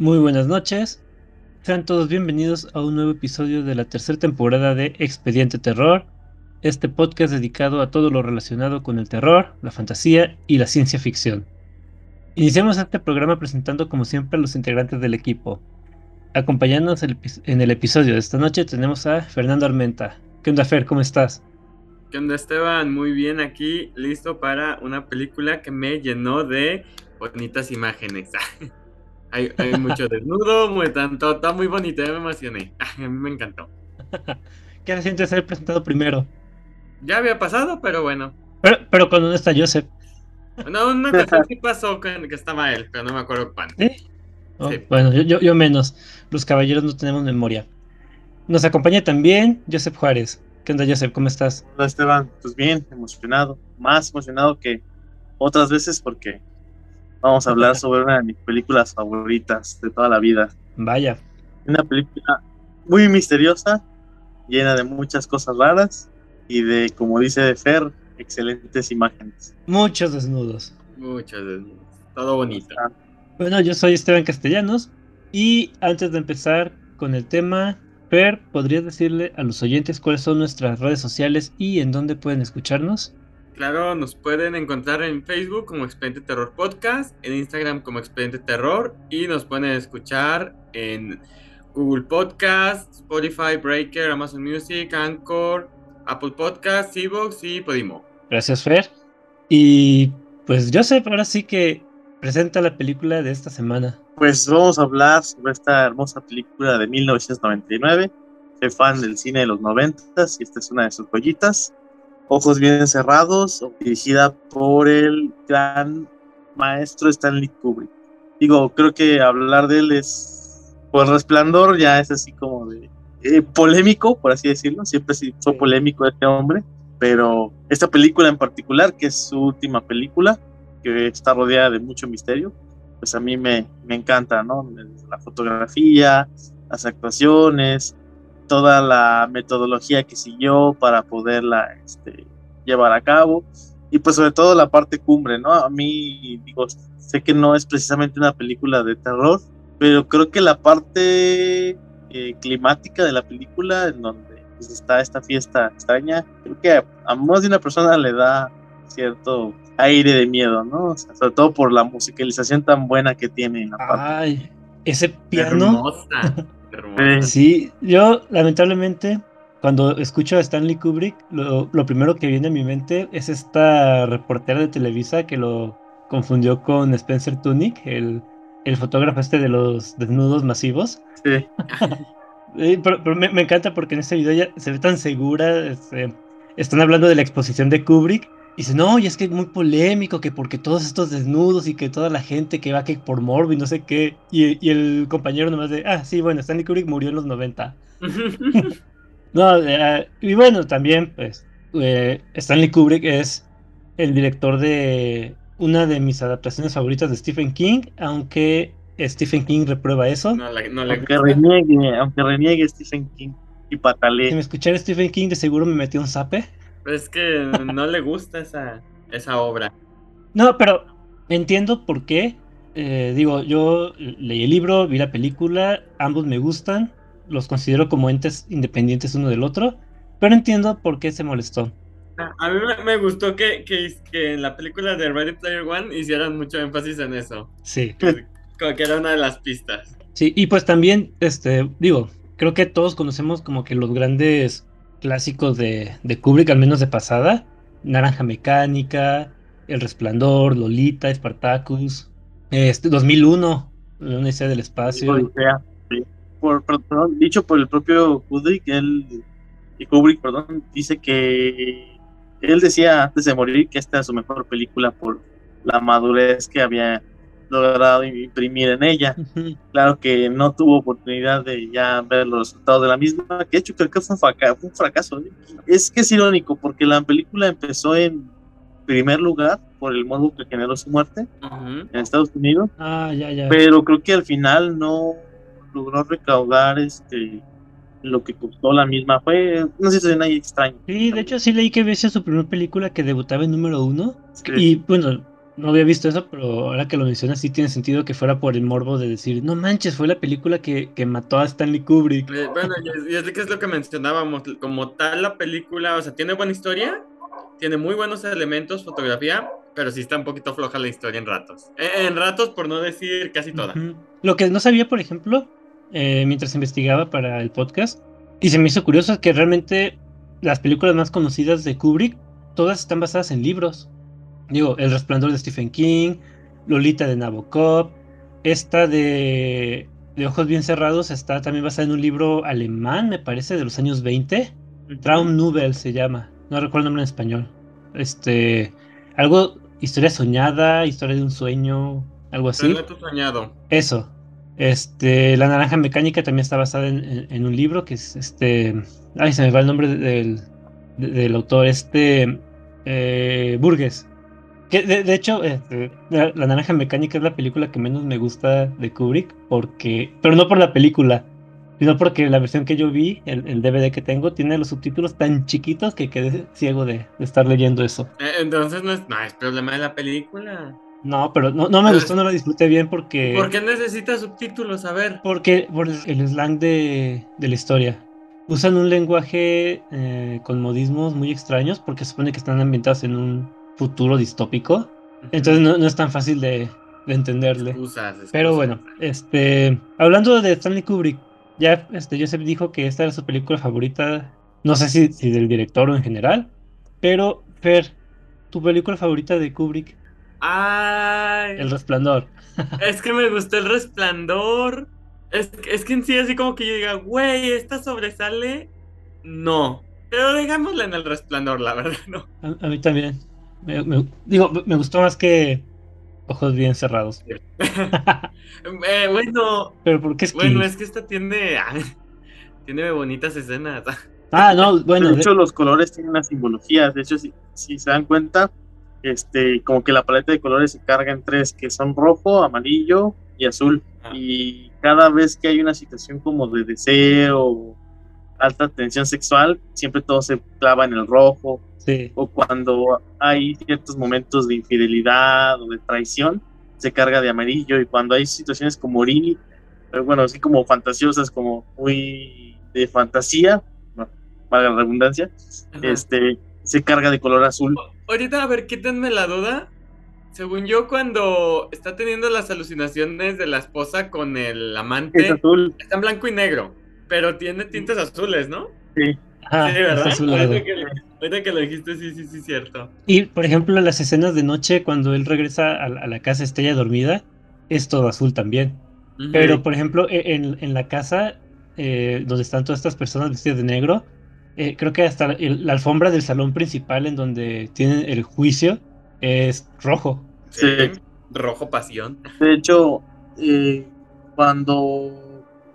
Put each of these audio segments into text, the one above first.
Muy buenas noches. Sean todos bienvenidos a un nuevo episodio de la tercera temporada de Expediente Terror, este podcast dedicado a todo lo relacionado con el terror, la fantasía y la ciencia ficción. Iniciamos este programa presentando como siempre a los integrantes del equipo. Acompañándonos en el episodio de esta noche tenemos a Fernando Armenta. ¿Qué onda Fer? ¿Cómo estás? ¿Qué onda Esteban? Muy bien aquí, listo para una película que me llenó de bonitas imágenes. Hay, mucho desnudo, muy tanto, está muy bonito, ya me emocioné. A mí me encantó. ¿Qué se siente ser presentado primero? Ya había pasado, pero bueno. Pero, pero cuando no está Joseph. No, una cosa sí pasó que, que estaba él, pero no me acuerdo cuándo. Oh, bueno, yo, yo, menos. Los caballeros no tenemos memoria. Nos acompaña también Joseph Juárez. ¿Qué onda, Joseph? ¿Cómo estás? Hola, Esteban. Pues bien, emocionado. Más emocionado que otras veces porque vamos a hablar sobre una de mis películas favoritas de toda la vida. Vaya. Una película muy misteriosa, llena de muchas cosas raras y de, como dice Fer, excelentes imágenes. Muchos desnudos. Muchos desnudos. Todo bonito. Bueno, yo soy Esteban Castellanos y antes de empezar con el tema, Fer, ¿podrías decirle a los oyentes cuáles son nuestras redes sociales y en dónde pueden escucharnos? Claro, nos pueden encontrar en Facebook como Expediente Terror Podcast, en Instagram como Expediente Terror y nos pueden escuchar en Google Podcast, Spotify, Breaker, Amazon Music, Anchor, Apple Podcast, Evox y Podimo. Gracias, Fer. Y pues Joseph, ahora sí que presenta la película de esta semana. Pues vamos a hablar sobre esta hermosa película de 1999. Soy fan del cine de los 90 y esta es una de sus joyitas. Ojos bien cerrados, dirigida por el gran maestro Stanley Kubrick. Digo, creo que hablar de él es, por resplandor, ya es así como de eh, polémico, por así decirlo. Siempre fue polémico este hombre, pero esta película en particular, que es su última película, que está rodeada de mucho misterio, pues a mí me, me encanta, ¿no? La fotografía, las actuaciones, toda la metodología que siguió para poderla este, llevar a cabo y pues sobre todo la parte cumbre, ¿no? A mí, digo, sé que no es precisamente una película de terror, pero creo que la parte eh, climática de la película, en donde pues, está esta fiesta extraña, creo que a, más de una persona le da cierto aire de miedo, ¿no? sobre todo por la musicalización tan buena que tiene en la parte. Ay, ese piano. Sí, yo lamentablemente cuando escucho a Stanley Kubrick, lo, primero que viene a mi mente es esta reportera de Televisa que lo confundió con Spencer Tunick, el, el fotógrafo este de los desnudos masivos. Sí. pero, me, encanta porque en este video ya se ve tan segura. Este, están hablando de la exposición de Kubrick dice, no, y es que es muy polémico, que porque todos estos desnudos y que toda la gente que va que por morbo y no sé qué. Y, el compañero nomás de, ah, sí, bueno, Stanley Kubrick murió en los 90. no, eh, y bueno, también, pues, eh, Stanley Kubrick es el director de una de mis adaptaciones favoritas de Stephen King, aunque Stephen King reprueba eso. No, aunque, reniegue, aunque reniegue Stephen King y patalee. Si me escuchara Stephen King, de seguro me metió un zape. Es que no le gusta esa, esa obra. No, pero entiendo por qué. Eh, digo, yo leí el libro, vi la película, ambos me gustan, los considero como entes independientes uno del otro, pero entiendo por qué se molestó. A mí me gustó que, que, que en la película de Ready Player One hicieran mucho énfasis en eso. Sí. Como que era una de las pistas. Sí, y pues también, este, digo, creo que todos conocemos como que los grandes clásicos de, de Kubrick, al menos de pasada. Naranja Mecánica, El Resplandor, Lolita, Spartacus, este, 2001, La Universidad del Espacio. Dicho por el propio Kubrick, él, Kubrick, perdón, dice que él decía antes de morir que esta es su mejor película por la madurez que había logrado imprimir en ella. Claro que no tuvo oportunidad de ya ver los resultados de la misma, que de hecho creo que fue un fracaso. Es que es irónico porque la película empezó en primer lugar por el modo que generó su muerte en Estados Unidos. Ah, ya, ya. Pero creo que al final no logró recaudar este lo que costó la misma. Fue una situación ahí extraña. Sí, de hecho sí leí que había sido su primera película que debutaba en número uno. Y bueno, no había visto eso, pero ahora que lo mencionas sí tiene sentido que fuera por el morbo de decir, no manches, fue la película que, que mató a Stanley Kubrick. Eh, bueno, y es, es que es lo que mencionábamos, como tal la película, o sea, tiene buena historia, tiene muy buenos elementos, fotografía, pero sí está un poquito floja la historia en ratos. Eh, En ratos, por no decir casi toda. Lo que no sabía, por ejemplo, eh, mientras investigaba para el podcast, y se me hizo curioso, es que realmente las películas más conocidas de Kubrick, todas están basadas en libros. Digo, El Resplandor de Stephen King, Lolita de Nabokov, esta de, de Ojos Bien Cerrados está también basada en un libro alemán, me parece, de los años 20. Traum Nubel se llama, no recuerdo el nombre en español. Este, algo, historia soñada, historia de un sueño, algo así. Soñado. Eso. Este, La Naranja Mecánica también está basada en, en- en un libro que es este. Ay, se me va el nombre de- del, de- del autor, este. eh, Burgess. Que de, de hecho, este, la, La Naranja Mecánica es la película que menos me gusta de Kubrick, porque. Pero no por la película, sino porque la versión que yo vi, el, el DVD que tengo, tiene los subtítulos tan chiquitos que quedé ciego de, de estar leyendo eso. Eh, Entonces no es, no es problema de la película. No, pero no, no me gustó, no la disfruté bien porque. ¿Por qué necesitas subtítulos? A ver. Porque por el slang de, de la historia. Usan un lenguaje eh, con modismos muy extraños porque se supone que están ambientados en un futuro distópico. Entonces no, no es tan fácil de, de entenderle. Excusas, excusas. Pero bueno, este, hablando de Stanley Kubrick, ya este, Joseph dijo que esta era su película favorita, no sé si, si del director o en general, pero Fer, tu película favorita de Kubrick, Ay, El Resplandor. es que me gustó el resplandor. Es, es que en sí, así como que yo diga, güey, ¿esta sobresale? No. Pero digámosla en el resplandor, la verdad, no. A, a mí también. Me, me- digo, me gustó más que Ojos Bien Cerrados. Eh, bueno, Pero ¿por qué es bueno, es que esta tiene. tiene bonitas escenas. Ah, no, bueno, de de- hecho, los colores tienen una simbología. De hecho, si, si se dan cuenta, este, como que la paleta de colores se carga en tres, que son rojo, amarillo y azul. Ah. Y cada vez que hay una situación como de deseo, alta tensión sexual, siempre todo se clava en el rojo. sí. O cuando hay ciertos momentos de infidelidad o de traición, se carga de amarillo. Y cuando hay situaciones como Orini, eh, bueno, así como fantasiosas, como muy de fantasía, bueno, valga la redundancia, Ajá. este, se carga de color azul. Ahorita, a ver, quítenme la duda. Según yo, cuando está teniendo las alucinaciones de la esposa con el Es amante, azul, está en blanco y negro, pero tiene tintes azules, ¿no? sí. Ajá, sí, ¿verdad? Ahorita que, ahorita que lo dijiste, sí, sí, sí, cierto. Y por ejemplo, las escenas de noche cuando él regresa a, la- a la casa Estrella dormida, es todo azul también. Pero por ejemplo, e- en, en la casa eh, donde están todas estas personas vestidas de negro, eh, creo que hasta el- la alfombra del salón principal en donde tienen el juicio es rojo. Sí, Sí. Rojo pasión. De hecho, eh, cuando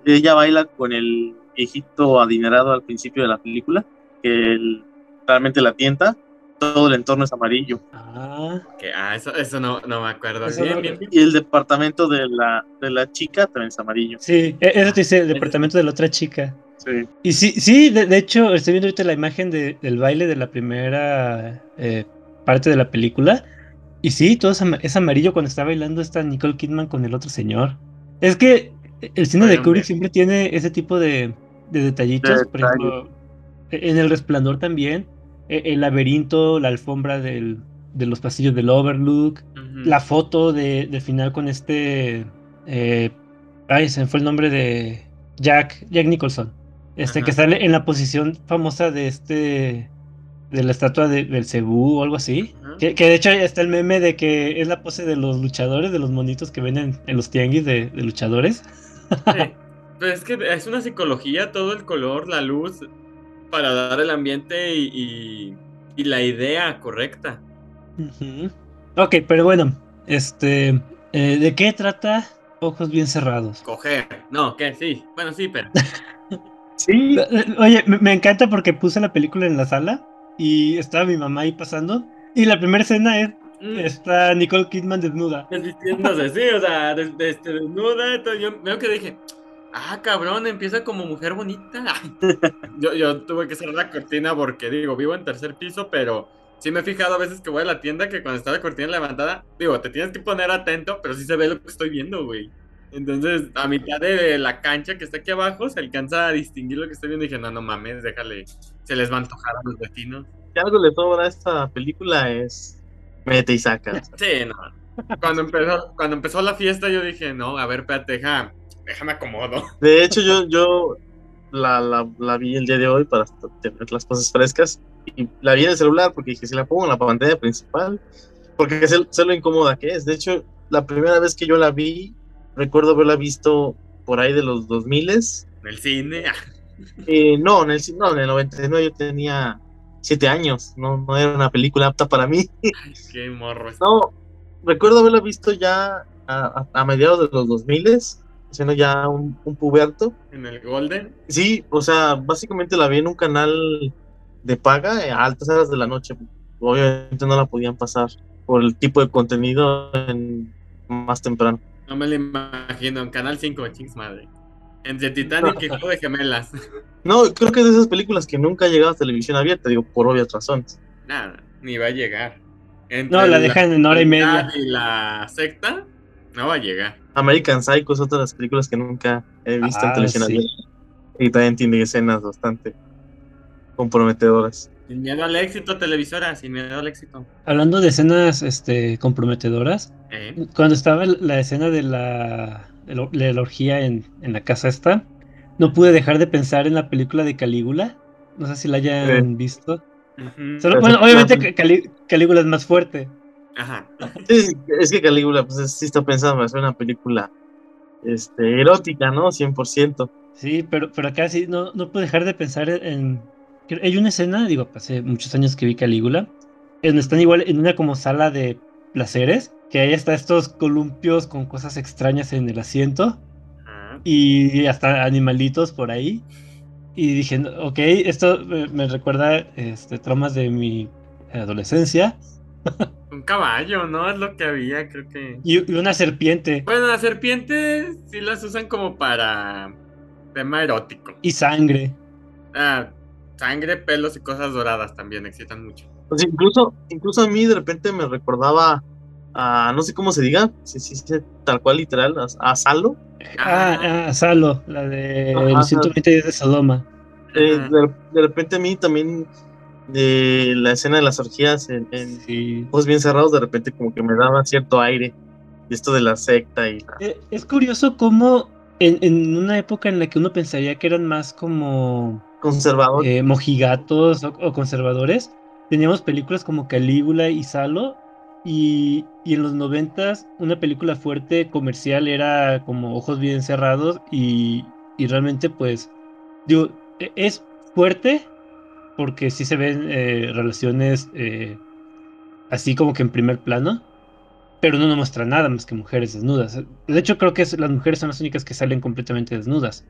ella baila con el viejito adinerado al principio de la película, que él realmente la tienta, todo el entorno es amarillo. Ah, Que, ah, eso, eso no, no me acuerdo. Eso bien, no- bien, bien. Y el departamento de la, de la chica también es amarillo. sí, e- eso te dice el departamento de la otra chica. Sí. Y sí, sí, de, de hecho, estoy viendo ahorita la imagen de- del baile de la primera eh, parte de la película. Y sí, todo es amarillo cuando está bailando esta Nicole Kidman con el otro señor. Es que el cine de Kubrick siempre tiene ese tipo de, de detallitos. De Por ejemplo, e- en El Resplandor también. e- El laberinto, la alfombra del- de los pasillos del Overlook. La foto de, del final con este. eh, ay, se me fue el nombre de. Jack, Jack Nicholson. Este que sale en la posición famosa de este. De la estatua de Belcebú o algo así. Que, que de hecho está el meme de que es la pose de los luchadores, de los monitos que venden en los tianguis de, de luchadores. Sí. Pero es que es una psicología, todo el color, la luz, para dar el ambiente y, y- y la idea correcta. Ok, pero bueno. Este. eh, ¿De qué trata Ojos Bien Cerrados? Coger. No, ¿qué? Sí. Bueno, sí, pero. Sí, Oye, me, me encanta porque puse la película en la sala y estaba mi mamá ahí pasando. Y la primera escena es está Nicole Kidman desnuda. Desvistiéndose, sí, o sea, des- des- este, desnuda. Entonces yo veo que dije, ah, cabrón, empieza como mujer bonita. yo, yo tuve que cerrar la cortina porque, digo, vivo en tercer piso, pero sí me he fijado a veces que voy a la tienda que cuando está la cortina levantada, digo, te tienes que poner atento, pero sí se ve lo que estoy viendo, güey. Entonces, a mitad de la cancha que está aquí abajo, se alcanza a distinguir lo que estoy viendo y dije, no, no mames, déjale, se les va a antojar a los vecinos. Si algo le sobra a esta película es mete y saca. Sí, no. Cuando empezó, cuando empezó la fiesta yo dije, no, a ver, espérate, déjame acomodo. De hecho, yo, yo la, la, la vi el día de hoy para tener las cosas frescas y la vi en el celular porque dije, si la pongo en la pantalla principal, porque sé, sé lo incómoda que es. De hecho, la primera vez que yo la vi, recuerdo haberla visto por ahí de los 2000 En el cine. Eh, no, en el, no, en el 99 yo tenía 7 años, no, no era una película apta para mí. Qué morro. No, recuerdo haberla visto ya a, a, a mediados de los 2000 siendo ya un, un, puberto. ¿En el Golden? Sí, o sea, básicamente la vi en un canal de paga a altas horas de la noche. Obviamente no la podían pasar por el tipo de contenido en, más temprano. No me lo imagino, en Canal 5, chings madre. Entre Titanic y Juego de Gemelas. No, creo que es de esas películas que nunca ha llegado a televisión abierta, digo, por obvias razones. Nada, ni va a llegar. Entre no, la dejan en hora y media. Y la secta, no va a llegar. American Psycho es otra de las películas que nunca he visto ah, en televisión sí. abierta. Y también tiene escenas bastante comprometedoras. Sin miedo al éxito, televisora, sin miedo al éxito. Hablando de escenas este, comprometedoras, ¿Eh? cuando estaba la escena de la, de la orgía en, en, la casa esta, no pude dejar de pensar en la película de Calígula. No sé si la hayan sí. visto. Uh -huh. Solo, bueno, obviamente Calí Calígula es más fuerte. Ajá. Sí, es que Calígula, pues sí está pensando en hacer una película este, erótica, ¿no? 100%. Sí, pero, pero acá sí, no, no puedo dejar de pensar en, hay una escena, digo, hace muchos años que vi Calígula, donde están igual en una como sala de placeres, que ahí está estos columpios con cosas extrañas en el asiento y hasta animalitos por ahí. Y dije, ok, esto me, me recuerda este, traumas de mi adolescencia. Un caballo, ¿no? Es lo que había, creo que. Y, y una serpiente. Bueno, las serpientes sí las usan como para tema erótico. Y sangre. Ah, sangre, pelos y cosas doradas también excitan mucho. Pues incluso, incluso a mí de repente me recordaba a, no sé cómo se diga, si sí, sí, tal cual literal, a, a Salo. Ah, a Salo, la de Ajá, los 120 días de Sodoma. Eh, de, de, repente a mí también de la escena de las orgías en, en sí. ojos bien cerrados, de repente como que me daba cierto aire. Esto de la secta y... La... Eh, es curioso cómo en, en, una época en la que uno pensaría que eran más como conservadores, eh, mojigatos o, o, conservadores, teníamos películas como Calígula y Salo, y, y, en los noventas una película fuerte comercial era como Ojos bien cerrados, y, y realmente pues, digo, es fuerte porque sí se ven eh, relaciones eh, así como que en primer plano, pero no nos muestra nada más que mujeres desnudas. De hecho, creo que las mujeres son las únicas que salen completamente desnudas.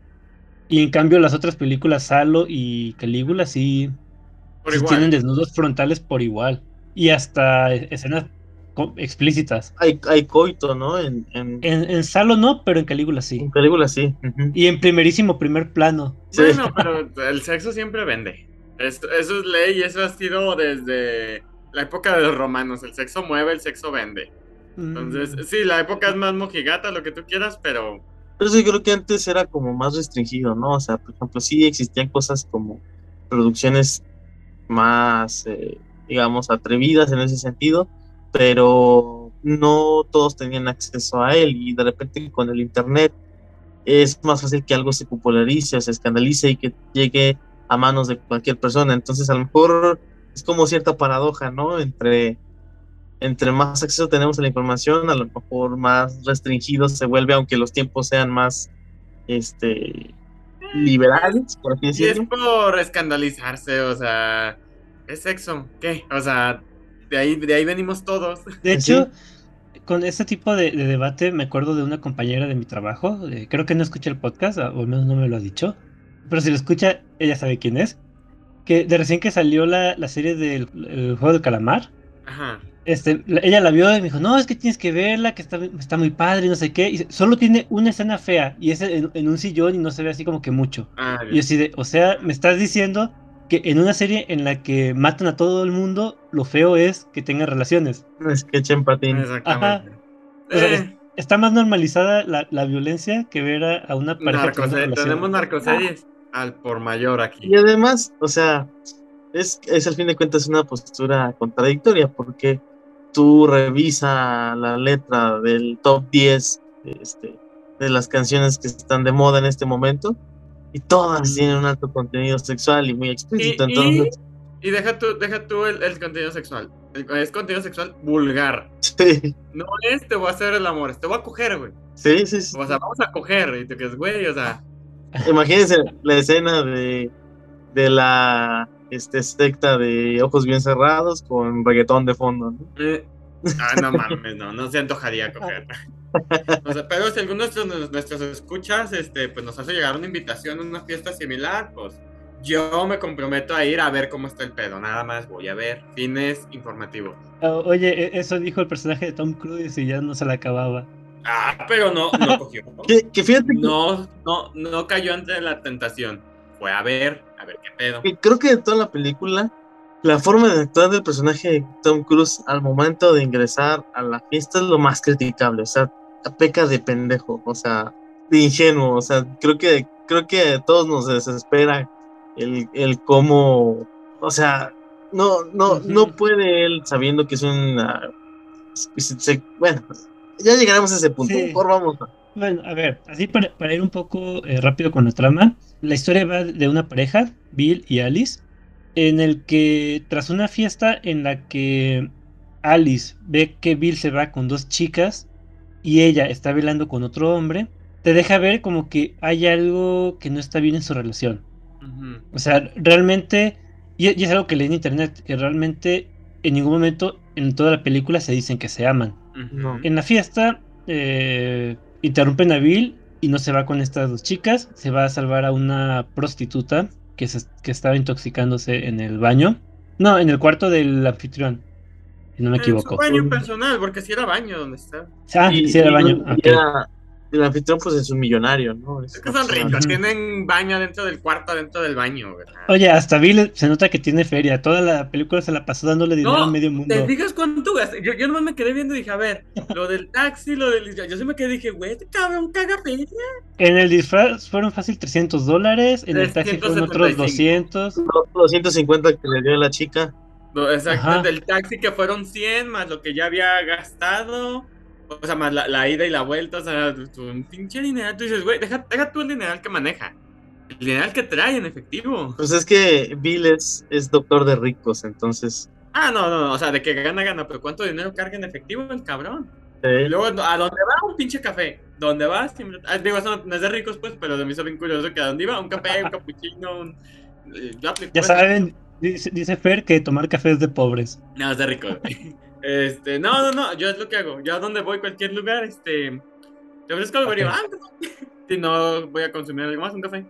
Y en cambio, las otras películas, Salo y Calígula, sí, sí tienen desnudos frontales por igual. Y hasta escenas explícitas. Hay, hay coito, ¿no? En, en... En, en, Salo no, pero en Calígula sí. En Calígula sí. Uh -huh. Y en primerísimo primer plano. Sí. Bueno, pero el sexo siempre vende. Eso es ley y eso ha sido desde la época de los romanos. El sexo mueve, el sexo vende. Entonces, mm. sí, la época es más mojigata, lo que tú quieras, pero... Pero sí, creo que antes era como más restringido, ¿no? O sea, por ejemplo, sí existían cosas como producciones más, eh, digamos, atrevidas en ese sentido, pero no todos tenían acceso a él y de repente con el Internet es más fácil que algo se popularice o se escandalice y que llegue a manos de cualquier persona. Entonces, a lo mejor es como cierta paradoja, ¿no? Entre entre más acceso tenemos a la información, a lo mejor más restringido se vuelve, aunque los tiempos sean más este liberales, por así decirlo. Y es por escandalizarse, o sea, es sexo, ¿qué? O sea, de ahí, de ahí venimos todos. De hecho, ¿Sí? con este tipo de, de, debate me acuerdo de una compañera de mi trabajo, eh, creo que no escuché el podcast, o al menos no me lo ha dicho, pero si lo escucha, ella sabe quién es, que de recién que salió la, la serie del juego del calamar, Ajá este, ella la vio y me dijo, no, es que tienes que verla, que está, está muy padre y no sé qué. Y solo tiene una escena fea y es en, en un sillón y no se ve así como que mucho. Ah, y así de, o sea, me estás diciendo que en una serie en la que matan a todo el mundo, lo feo es que tengan relaciones. Un sketch en patín. Exactamente. O sea, Eh, es- está más normalizada la, la violencia que ver a, a una pareja. relaciones. tenemos narcoseries al por mayor aquí. Y además, o sea, es, es al fin de cuentas una postura contradictoria porque tú revisa la letra del top 10 este, de las canciones que están de moda en este momento y todas tienen un alto contenido sexual y muy explícito. y- Entonces, y deja tú, deja tú el, el contenido sexual. El- es contenido sexual vulgar. sí, No es te voy a hacer el amor, es te voy a coger, güey. sí, sí, sí. O sea, vamos a coger. Y tú que es, güey, o sea. Imagínense la escena de, de la este, secta de ojos bien cerrados con reggaetón de fondo. ¿no? eh, ah, no mames, no, no se antojaría coger. O sea, pero si alguno de nuestros, nuestros escuchas, este, pues nos hace llegar una invitación a una fiesta similar, pues yo me comprometo a ir a ver cómo está el pedo. Nada más voy a ver. Fines informativos. Ah, Oye, e- eso dijo el personaje de Tom Cruise y ya no se la acababa. Ah, pero no, no cogió. Fíjate que- No, no, no cayó ante la tentación. Fue a ver, a ver qué pedo. que creo que de toda la película, la forma de actuar del personaje de Tom Cruise al momento de ingresar a la fiesta es lo más criticable. O sea, peca de pendejo, o sea, de ingenuo. O sea, creo que, creo que a todos nos desespera el, el cómo, o sea, no, no, no puede él sabiendo que es una. bueno, ya llegaremos a ese punto. Sí. Mejor vamos. a- Bueno, a ver, así para, para ir un poco eh, rápido con la trama, la historia va de una pareja, Bill y Alice, en el que tras una fiesta en la que Alice ve que Bill se va con dos chicas y ella está bailando con otro hombre, te deja ver como que hay algo que no está bien en su relación. O sea, realmente, y, y es algo que leí en internet, que realmente en ningún momento en toda la película se dicen que se aman. En la fiesta eh, interrumpen a Bill y no se va con estas dos chicas, se va a salvar a una prostituta que, se, que estaba intoxicándose en el baño. No, en el cuarto del anfitrión, si no me En equivoco. su baño personal, porque si era baño donde está. Ah, sí, era baño. y ok. era- el anfitrión, pues es un millonario, ¿no? Es que son ricos, tienen baño dentro del cuarto, dentro del baño, ¿verdad? Oye, hasta Bill se nota que tiene feria. Toda la película se la pasó dándole dinero No, a medio mundo. ¿Te fijas cuánto gasté? Yo, yo nomás me quedé viendo y dije, a ver, lo del taxi, lo del. Yo sí me quedé y dije, güey, este cabrón caga feria. En el disfraz fueron fácil 300 dólares, en el taxi fueron otros 375. 200. Los 250 que le dio a la chica. No, exacto, Ajá. del taxi que fueron 100 más lo que ya había gastado. O sea, más la, la ida y la vuelta. O sea, un pinche dineral. Tú dices, güey, deja, deja tú el dineral que maneja. El dineral que trae en efectivo. Pues es que Bill es, es doctor de ricos, entonces. Ah, no, no, no. O sea, de que gana, gana. Pero ¿cuánto dinero carga en efectivo el cabrón? Y eh, luego, ¿a dónde va? Un pinche café. ¿Dónde vas? Siempre- ah, digo, eso no, es de ricos, pues, pero se me hizo bien curioso que a dónde iba, un café, un capuchino, un... eh, Ya eso. saben, dice, dice Fer que tomar café es de pobres. No, es de ricos. Este, no, no, no, yo es lo que hago. Yo a donde voy, cualquier lugar, este... Te ofrezco algo y digo, ah, no. Si no voy a consumir algo más, un café.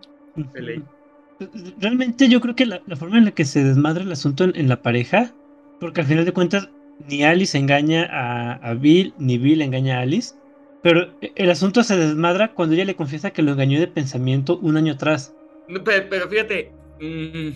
Realmente yo creo que la, la forma en la que se desmadra el asunto en, en la pareja, porque al final de cuentas ni Alice engaña a, a Bill, ni Bill engaña a Alice, pero el asunto se desmadra cuando ella le confiesa que lo engañó de pensamiento un año atrás. Pero, pero fíjate, mm,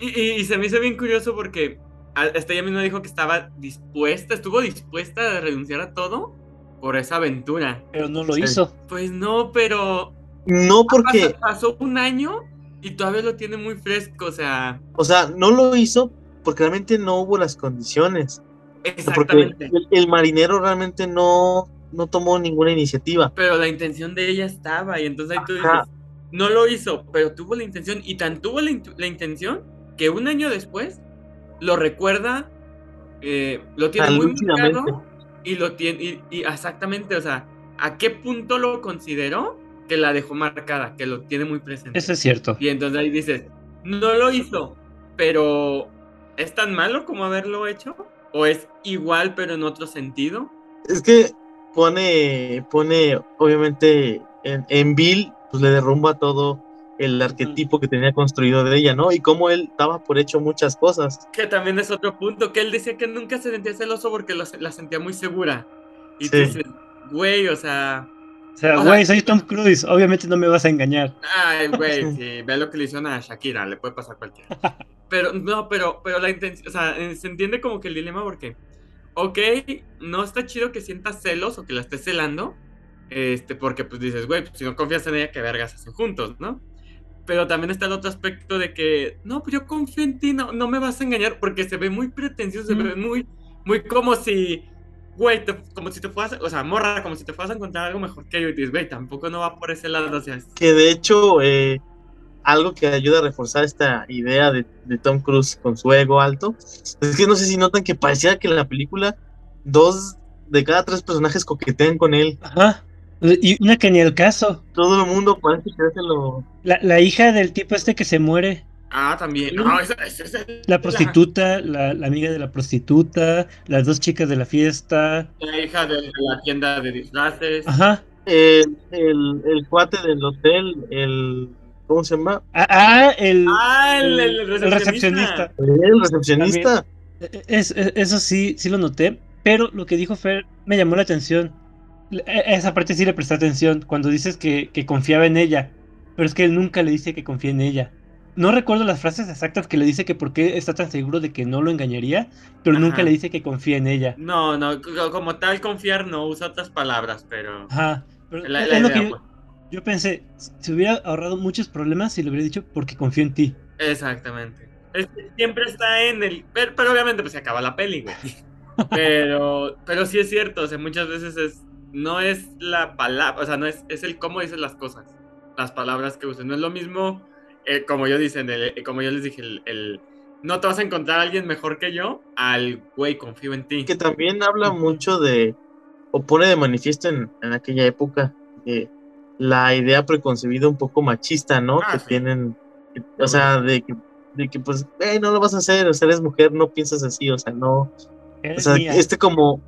y, y- y se me hizo bien curioso porque hasta ella misma dijo que estaba dispuesta, estuvo dispuesta a renunciar a todo por esa aventura. Pero no lo Sí. hizo. Pues no, pero no porque, pasó, pasó un año y todavía lo tiene muy fresco, o sea, o sea, no lo hizo porque realmente no hubo las condiciones. O sea, Porque exactamente. el, el marinero realmente no, no tomó ninguna iniciativa. Pero la intención de ella estaba y entonces ahí tú dices, Ajá. no lo hizo, pero tuvo la intención y tan tuvo la, la intención que un año después lo recuerda, eh, lo tiene muy marcado y lo tiene, y, y exactamente, o sea, ¿a qué punto lo consideró que la dejó marcada, que lo tiene muy presente? Eso es cierto. Y entonces ahí dices, no lo hizo, pero ¿es tan malo como haberlo hecho? ¿O es igual pero en otro sentido? Es que pone, pone, obviamente, en, en Bill, pues le derrumba todo el arquetipo que tenía construido de ella, ¿no? Y cómo él daba por hecho muchas cosas. Que también es otro punto, que él decía que nunca se sentía celoso porque lo- la sentía muy segura. Y tú Sí. dices, güey, o sea, O sea, O sea- güey, soy Tom Cruise, obviamente no me vas a engañar. ay, güey, sí, ve lo que le hicieron a Shakira, le puede pasar cualquiera. pero no, pero, pero la intención, o sea, eh, se entiende como que el dilema porque, ok, no está chido que sientas celos o que la estés celando, este, porque pues dices, güey, pues, si no confías en ella, que vergas hacen juntos, ¿no? Pero también está el otro aspecto de que, no, pues yo confío en ti, no, no me vas a engañar, porque se ve muy pretencioso, se ve muy, muy como si, güey, como si te fueras, o sea, morra, como si te fueras a encontrar algo mejor que yo y dices, güey, tampoco no va por ese lado, o sea, es- Que de hecho, eh, algo que ayuda a reforzar esta idea de, de Tom Cruise con su ego alto, es que no sé si notan que parecía que en la película dos de cada tres personajes coquetean con él. Ajá. Y una que ni el caso. Todo el mundo parece que hace lo... La, la hija del tipo este que se muere. Ah, también, no, esa, esa, esa- La prostituta, la, la amiga de la prostituta, las dos chicas de la fiesta. La hija de la tienda de disfraces. Ajá. El, el, el cuate del hotel, el... ¿Cómo se llama? Ah, ah, el, Ah, el, el el recepcionista. El recepcionista. E- es- es- eso sí, sí lo noté. Pero lo que dijo Fer me llamó la atención. E- Esa parte sí le presté atención. Cuando dices que, que confiaba en ella. Pero es que él nunca le dice que confía en ella. No recuerdo las frases exactas que le dice que por qué está tan seguro de que no lo engañaría. Pero nunca le dice que confía en ella. No, no, co- como tal confiar no usa otras palabras, pero Ajá. Pero la, es lo que yo, yo pensé. Se hubiera ahorrado muchos problemas si le hubiera dicho porque confío en ti. Exactamente. Es que siempre está en el. Pero, pero obviamente, pues se acaba la peli, güey. Pero, pero sí es cierto, o sea, muchas veces es. No es la palabra, o sea, no es, es el cómo dices las cosas, las palabras que uses. No es lo mismo, eh, como yo dicen, el- eh, como yo les dije, el, el, no te vas a encontrar a alguien mejor que yo, al güey, confío en ti. que también habla mucho de, o pone de manifiesto en, en aquella época, eh, la idea preconcebida un poco machista, ¿no? Ah, que sí. tienen, que- o sea, de que, de que pues, "Ey, no lo vas a hacer, o sea, eres mujer, no piensas así, o sea, no, o sea, mía. este como,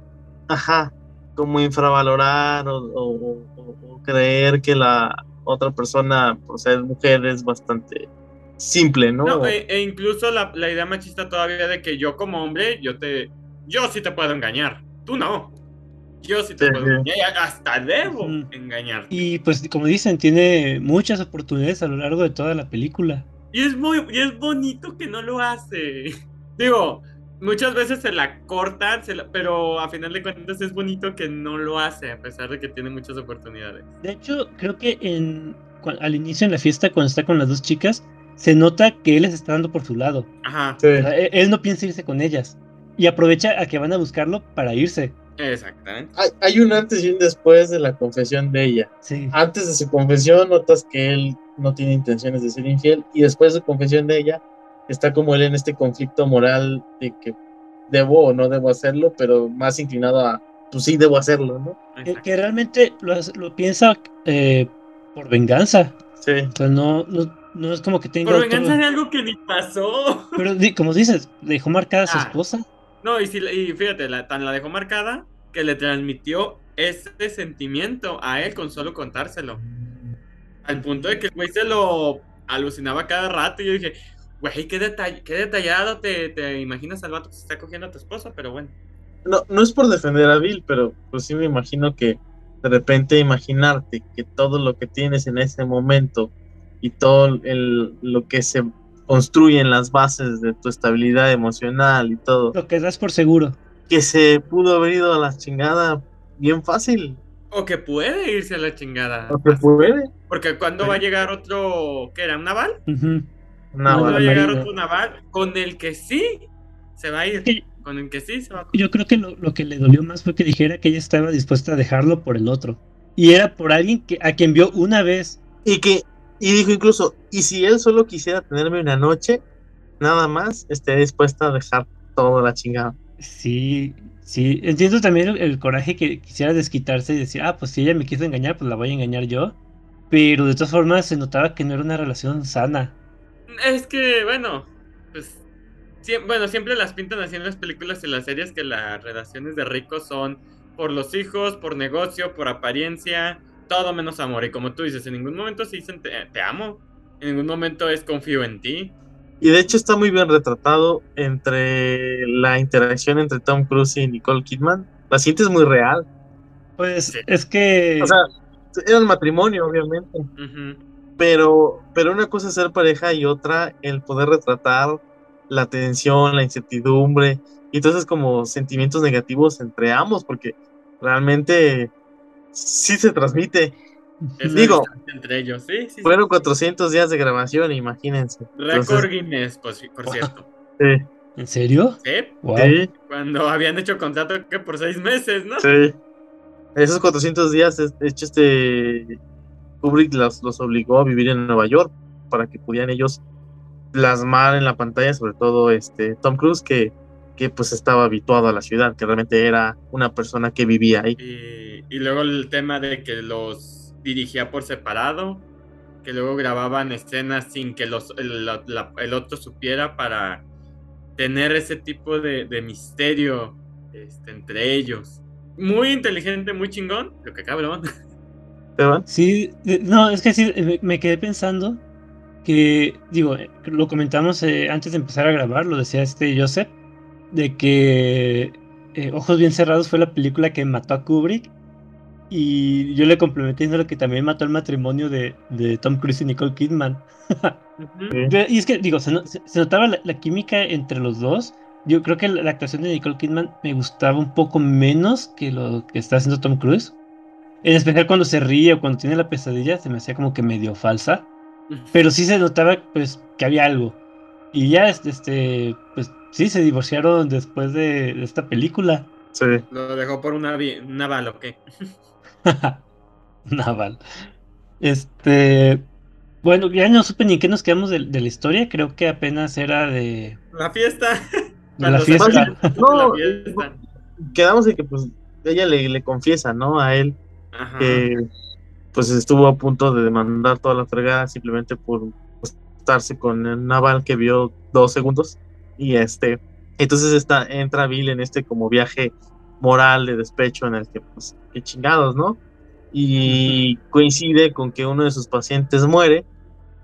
ajá, como infravalorar o, o- o- o creer que la otra persona, por ser mujer, es bastante simple, ¿no? No, e, e incluso la, la idea machista todavía de que yo como hombre, yo te, yo sí te puedo engañar, tú no. Yo sí te Sí, puedo sí. engañar, y hasta debo Ujú. engañar. Y pues como dicen, tiene muchas oportunidades a lo largo de toda la película. Y es muy, y es bonito que no lo hace. Digo, muchas veces se la cortan, se la- pero a final de cuentas es bonito que no lo hace, a pesar de que tiene muchas oportunidades. De hecho, creo que en, al inicio en la fiesta, cuando está con las dos chicas, se nota que él les está dando por su lado. Ajá, Sí. O sea, él, él no piensa irse con ellas. Y aprovecha a que van a buscarlo para irse. exactamente. Hay, hay un antes y un después de la confesión de ella. Sí. Antes de su confesión notas que él no tiene intenciones de ser infiel y después de su confesión de ella está como él en este conflicto moral de que debo o no debo hacerlo, pero más inclinado a, pues sí, debo hacerlo, ¿no? Que, que realmente lo, lo piensa eh, por venganza. Sí. O sea, no, no, no es como que tenga... Por otro- venganza de algo que ni pasó. Pero di- como dices, dejó marcada a su Ah. esposa. No, y, si, y fíjate, la, tan la dejó marcada que le transmitió ese sentimiento a él con solo contárselo. Al punto de que el güey se lo alucinaba cada rato. Y yo dije, güey, qué, detall qué detallado te, te imaginas al vato que se está cogiendo a tu esposa, pero bueno. No, no es por defender a Bill, pero pues sí me imagino que de repente imaginarte que todo lo que tienes en ese momento y todo el, lo que se construye en las bases de tu estabilidad emocional y todo, Lo que das por seguro. que se pudo haber ido a la chingada bien fácil. O que puede irse a la chingada. O que puede. Porque cuando va a llegar otro, ¿qué era? ¿Un naval? Ujú. No, ¿Cuándo va a llegar marino. otro naval con el que sí se va a ir? Sí. Con el que sí se va a Yo creo que lo, lo que le dolió más fue que dijera que ella estaba dispuesta a dejarlo por el otro. Y era por alguien que, a quien vio una vez. Y que, y dijo incluso, y si él solo quisiera tenerme una noche, nada más, esté dispuesta a dejar toda la chingada. Sí, sí. Entiendo también el, el coraje que quisiera desquitarse y decir, ah, pues si ella me quiso engañar, pues la voy a engañar yo. Pero de todas formas se notaba que no era una relación sana. Es que, bueno, pues. siem- bueno, siempre las pintan así en las películas y las series que las relaciones de ricos son por los hijos, por negocio, por apariencia, todo menos amor. Y como tú dices, en ningún momento se dicen te, te amo, en ningún momento es confío en ti. Y de hecho está muy bien retratado entre la interacción entre Tom Cruise y Nicole Kidman. La sientes muy real. Pues Sí. es que... O sea, era el matrimonio, obviamente. Pero, pero una cosa es ser pareja y otra el poder retratar la tensión, la incertidumbre, y entonces como sentimientos negativos entre ambos, porque realmente sí se transmite. Es Digo, entre ellos, sí, sí. sí. Fueron 400 días de grabación, imagínense. Récord Entonces, Guinness, por, por cierto. sí, ¿En serio? ¿Sí? Wow. sí, Cuando habían hecho contrato que por seis meses, ¿no? sí. Esos 400 días, de hecho, este Kubrick los, los obligó a vivir en Nueva York para que pudieran ellos plasmar en la pantalla, sobre todo este Tom Cruise, que, que pues estaba habituado a la ciudad, que realmente era una persona que vivía ahí. Y, luego el tema de que los dirigía por separado, que luego grababan escenas sin que los, el, la- el otro supiera para tener ese tipo de, de misterio este, entre ellos. Muy inteligente, muy chingón, lo que cabrón. ¿Esteban? Sí, no, es que sí, eh, me- quedé pensando que, digo, eh, lo comentamos eh, antes de empezar a grabar, lo decía este Joseph, de que eh, Ojos Bien Cerrados fue la película que mató a Kubrick y yo le complementé diciendo que también mató el matrimonio de, de Tom Cruise y Nicole Kidman. Sí. Y es que, digo, se, no- se- se notaba la, la química entre los dos. Yo creo que la, la actuación de Nicole Kidman me gustaba un poco menos que lo que está haciendo Tom Cruise. En especial cuando se ríe o cuando tiene la pesadilla, se me hacía como que medio falsa. Pero sí se notaba, pues, que había algo. Y ya, este, este, pues, sí, se divorciaron después de, de esta película. Sí. Lo dejó por una, vi- una bala, ¿o qué? Naval. Este. Bueno, ya no supe ni en qué nos quedamos de, de la historia. Creo que apenas era de, La fiesta. de la fiesta. No, la fiesta. quedamos en que pues ella le, le confiesa, ¿no? A él Ajá. que pues estuvo a punto de demandar toda la fregada simplemente por estarse con el naval que vio dos segundos. Y este entonces está entra Bill en este como viaje moral de despecho en el que pues qué chingados no y coincide con que uno de sus pacientes muere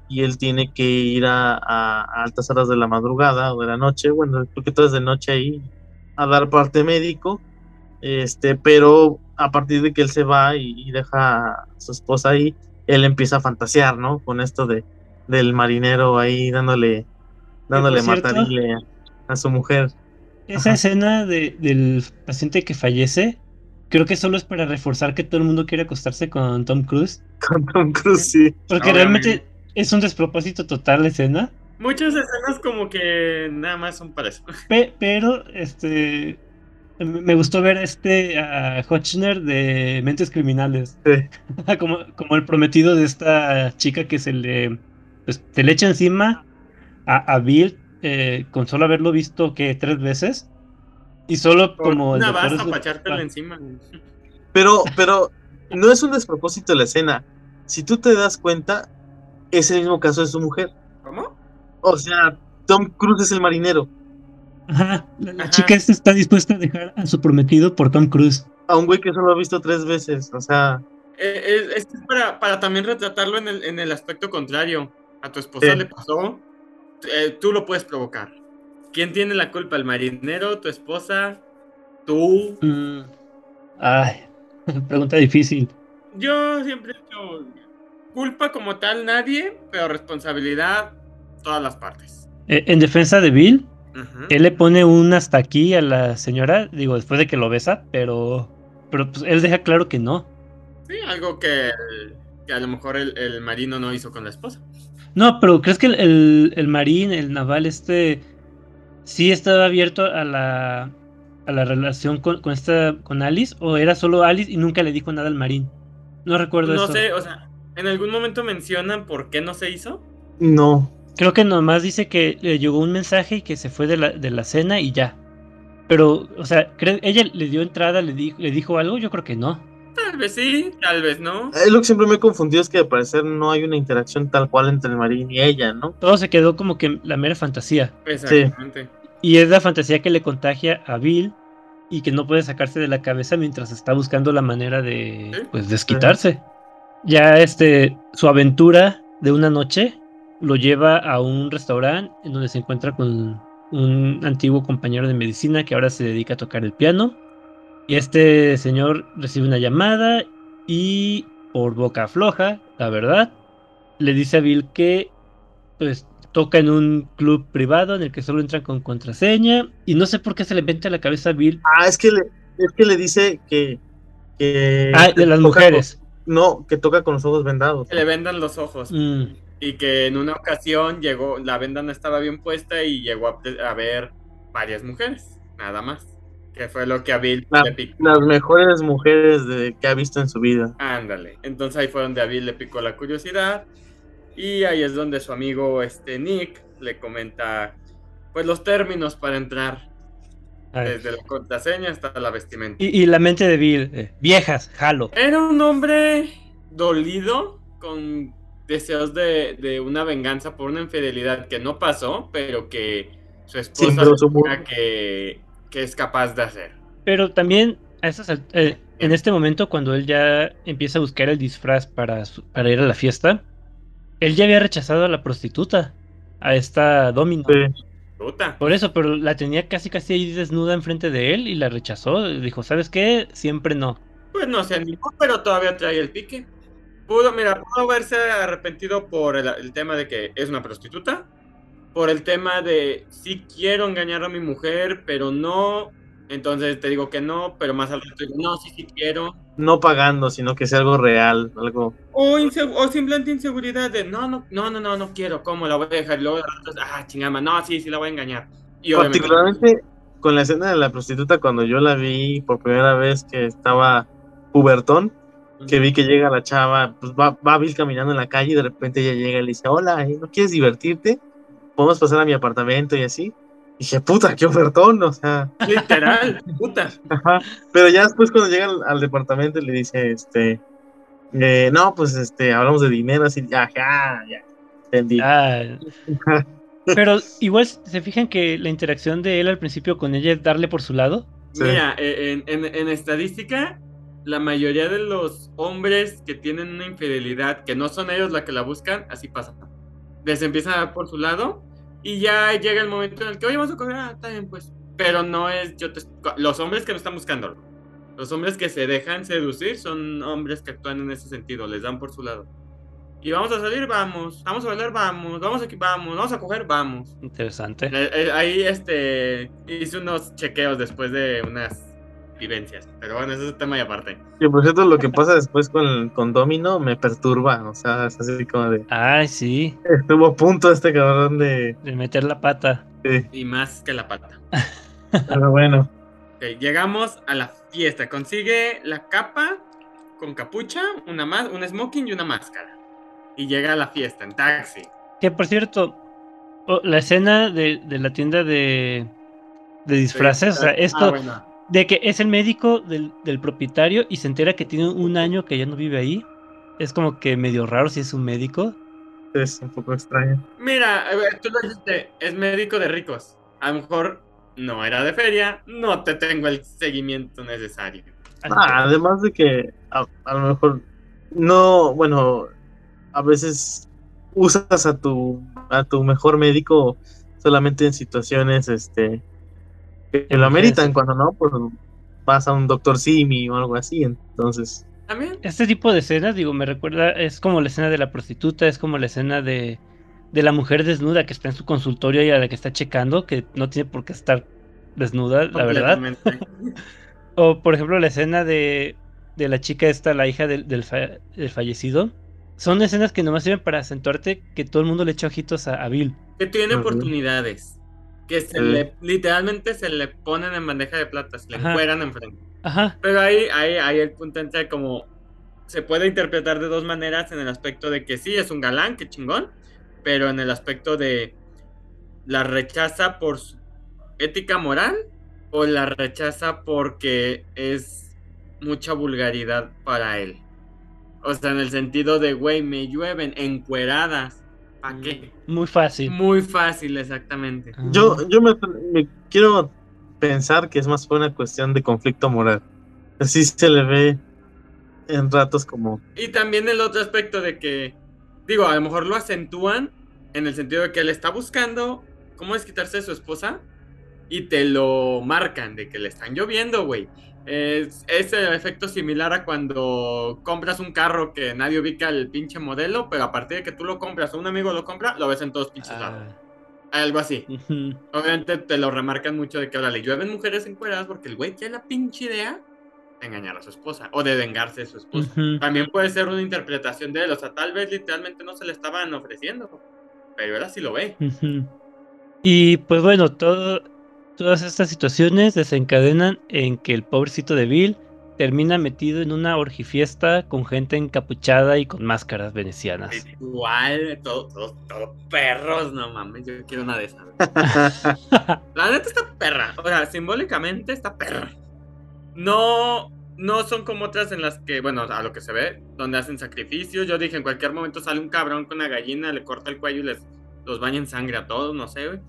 y él tiene que ir a, a- a altas horas de la madrugada o de la noche bueno creo que todo es de noche ahí a dar parte médico este, pero a partir de que él se va y, y deja a su esposa ahí, él empieza a fantasear, ¿no? Con esto de del marinero ahí dándole dándole matarile a, a su mujer. Esa Ajá. escena de- del paciente que fallece, creo que solo es para reforzar que todo el mundo quiere acostarse con Tom Cruise. Con Tom Cruise, sí. Porque Obviamente. realmente es un despropósito total la escena. Muchas escenas como que nada más son para eso. Pe- pero, este. Me gustó ver este a Hotchner de Mentes Criminales. Sí. como, como el prometido de esta chica que se le. Pues, se le echa encima a, a Bill eh, con solo haberlo visto que tres veces. Y solo como. es- para echártela ah, encima. Pero, pero no es un despropósito la escena. Si tú te das cuenta, es el mismo caso de su mujer. ¿Cómo? O sea, Tom Cruise es el marinero. Ajá, la, la Ajá. chica esta está dispuesta a dejar a su prometido por Tom Cruise. A un güey que solo ha visto tres veces. O sea, Eh, eh, es para, para también retratarlo en el, en el aspecto contrario. A tu esposa Sí. le pasó, eh, tú lo puedes provocar. ¿Quién tiene la culpa? ¿El marinero? ¿Tu esposa? ¿Tú? Mm, Ay, pregunta difícil. Yo siempre he dicho, culpa como tal nadie, pero responsabilidad todas las partes. Eh, en defensa de Bill, Él le pone un hasta aquí a la señora, digo, después de que lo besa, pero, pero pues, él deja claro que no. Sí, algo que, que a lo mejor el, el marino no hizo con la esposa. No, pero ¿crees que el, el, el marín, el naval, este, sí estaba abierto a la, a la relación con, con esta, con Alice? ¿O era solo Alice y nunca le dijo nada al marín? No recuerdo No eso. sé, o sea, ¿en algún momento mencionan por qué no se hizo? no. Creo que nomás dice que le llegó un mensaje y que se fue de la, de la cena y ya. Pero, o sea, ¿cree- ¿ella le dio entrada, le, di- le dijo algo? Yo creo que no. Tal vez sí, tal vez no. Eh, Lo que siempre me he confundido es que al parecer no hay una interacción tal cual entre el marín y ella, ¿no? Todo se quedó como que la mera fantasía. Exactamente. Y es la fantasía que le contagia a Bill y que no puede sacarse de la cabeza mientras está buscando la manera de, Sí. pues, desquitarse. Ya, este, su aventura de una noche lo lleva a un restaurante en donde se encuentra con un antiguo compañero de medicina que ahora se dedica a tocar el piano. Y este señor recibe una llamada y por boca floja, la verdad, le dice a Bill que pues toca en un club privado en el que solo entran con contraseña y no sé por qué se le mete a la cabeza a Bill. Ah, es que le, es que le dice que... que Ah, de las mujeres. con- no, que toca con los ojos vendados. Que le vendan los ojos. Mm, Y que en una ocasión llegó, la venda no estaba bien puesta y llegó a, a ver varias mujeres, nada más. Que fue lo que a Bill La- le picó. Las mejores mujeres de, que ha visto en su vida. Ándale. Entonces ahí fue donde a Bill le picó la curiosidad. Y ahí es donde su amigo este Nick le comenta pues los términos para entrar. ay. Desde la contraseña hasta la vestimenta. Y, y la mente de Bill, eh, viejas, jalo. Era un hombre dolido, con deseos de, de una venganza por una infidelidad que no pasó, pero que su esposa que, que es capaz de hacer. Pero también a esas eh, en este momento, cuando él ya empieza a buscar el disfraz para, su- para ir a la fiesta, él ya había rechazado a la prostituta, a esta Domino. Sí. Por eso, pero la tenía casi casi ahí desnuda enfrente de él y la rechazó. Dijo, ¿sabes qué? Siempre no. Pues no se animó, pero todavía trae el pique. Pudo, mira, pudo haberse arrepentido por el, el tema de que es una prostituta, por el tema de sí quiero engañar a mi mujer, pero no. Entonces te digo que no, pero más al rato digo, no, sí, sí quiero. No pagando, sino que sea algo real, algo... O, o simplemente inseguridad de no, no, no, no, no, no quiero, ¿cómo la voy a dejar? Y luego de rato, ah, chingama, no, sí, sí la voy a engañar. Y Particularmente con la escena de la prostituta, cuando yo la vi por primera vez que estaba pubertón, que vi que llega la chava, pues va, va Bill caminando en la calle y de repente ella llega y le dice, hola, ¿eh? ¿no quieres divertirte? Podemos pasar a mi apartamento y así. Y dije, puta, qué ofertón, o sea, Literal, puta. ajá. Pero ya después cuando llega al, al departamento le dice, este, eh, no, pues este, hablamos de dinero, así, ya, ya, ya, entendí. Ah, pero igual se fijan que la interacción de él al principio con ella es darle por su lado. Sí. Mira, eh, en, en- en estadística, la mayoría de los hombres que tienen una infidelidad, que no son ellos la que la buscan, así pasa. Les empiezan a dar por su lado y ya llega el momento en el que, oye, vamos a coger, ah, está bien, pues. Pero no es, yo te- los hombres que no están buscando, los hombres que se dejan seducir son hombres que actúan en ese sentido, les dan por su lado. Y vamos a salir, vamos, vamos a bailar, vamos, vamos aquí, vamos, vamos a coger, vamos. Interesante. Eh, eh, Ahí este hice unos chequeos después de unas vivencias. Pero bueno, eso es un tema y aparte. Y por cierto, lo que pasa después con, con Domino me perturba, o sea, es así como de, Ay, sí, estuvo a punto este cabrón de... de meter la pata. sí, Y más que la pata. pero bueno. Llegamos a la fiesta. Consigue la capa con capucha, una más, un smoking y una máscara. Y llega a la fiesta en taxi. Que por cierto, la escena de, de la tienda de, de disfraces, o sea, esto Ah, bueno. De que es el médico del, del propietario y se entera que tiene un año que ya no vive ahí, es como que medio raro si es un médico. Es un poco extraño. Mira, a ver, tú lo dijiste, es médico de ricos. A lo mejor no era de feria, no te tengo el seguimiento necesario. Ah, además de que a, a lo mejor no, bueno, a veces usas a tu a tu mejor médico solamente en situaciones este que, lo ameritan, cuando no, pues vas a un doctor Simi o algo así, entonces También, Este tipo de escenas, digo, me recuerda, es como la escena de la prostituta, es como la escena de, de la mujer desnuda que está en su consultorio y a la que está checando, que no tiene por qué estar desnuda, la verdad. O por ejemplo la escena de, de la chica esta, la hija del, del, fa- del fallecido. Son escenas que nomás sirven para acentuarte que todo el mundo le echa ojitos a, a Bill. Que tiene Ujú. oportunidades. Que se le, literalmente se le ponen en bandeja de plata, se le Ajá. encueran enfrente. Ajá, Pero ahí, ahí, ahí el punto entra como se puede interpretar de dos maneras en el aspecto de que sí es un galán, que chingón, pero en el aspecto de la rechaza por su ética moral o la rechaza porque es mucha vulgaridad para él. O sea, en el sentido de, güey, me llueven encueradas. ¿Para qué? muy fácil. Muy fácil, exactamente. yo yo me, me quiero pensar que es más fue una cuestión de conflicto moral. Así se le ve en ratos como Y también el otro aspecto de que, digo, a lo mejor lo acentúan en el sentido de que él está buscando cómo desquitarse de su esposa, y te lo marcan de que le están lloviendo, güey. Es, es el efecto similar a cuando compras un carro que nadie ubica el pinche modelo, pero a partir de que tú lo compras o un amigo lo compra, lo ves en todos pinches lados. Ah, Algo así. Obviamente te lo remarcan mucho de que ahora le llueven mujeres encueradas porque el güey tiene la pinche idea de engañar a su esposa o de vengarse de su esposa. También puede ser una interpretación de él, o sea, tal vez literalmente no se le estaban ofreciendo, pero él así lo ve. Y pues bueno, todo, todas estas situaciones desencadenan en que el pobrecito de Bill termina metido en una orgifiesta con gente encapuchada y con máscaras venecianas. Igual, todo, todo, todo perros, no mames, yo quiero una de esas. La neta está perra, o sea, simbólicamente está perra. No, no son como otras en las que, bueno, a lo que se ve, donde hacen sacrificios. Yo dije, en cualquier momento sale un cabrón con una gallina, le corta el cuello y les los baña en sangre a todos, no sé, güey.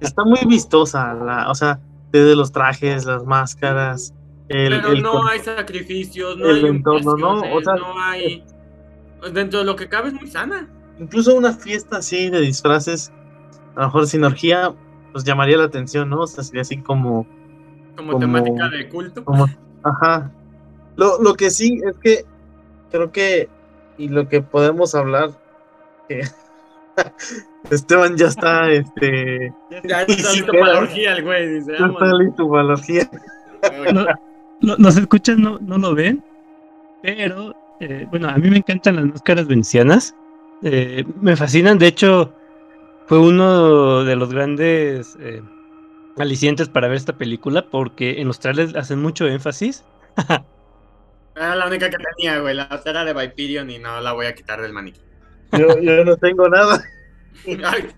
Está muy vistosa, la, o sea, desde los trajes, las máscaras, el, Pero el no hay sacrificios, no el hay entorno, ¿no? O sea, no hay... Dentro de lo que cabe es muy sana. incluso una fiesta así de disfraces, a lo mejor sin orgía, pues llamaría la atención, ¿no? O sea, sería así como, Como, Como- temática de culto. como, ajá. Lo, lo que sí es que creo que, y lo que podemos hablar, que Esteban ya está, este, Ya está listo para la orgía el güey, dice, ya está listo para la orgía. No, lo- los escuchan no, no lo ven, pero eh, bueno, a mí me encantan las máscaras venecianas. eh, me fascinan, de hecho, fue uno de los grandes eh, alicientes para ver esta película porque en los trailers hacen mucho énfasis. Era la única que tenía, güey. La otra era de Viperion y no la voy a quitar del maniquí. Yo, yo no tengo nada. Ay.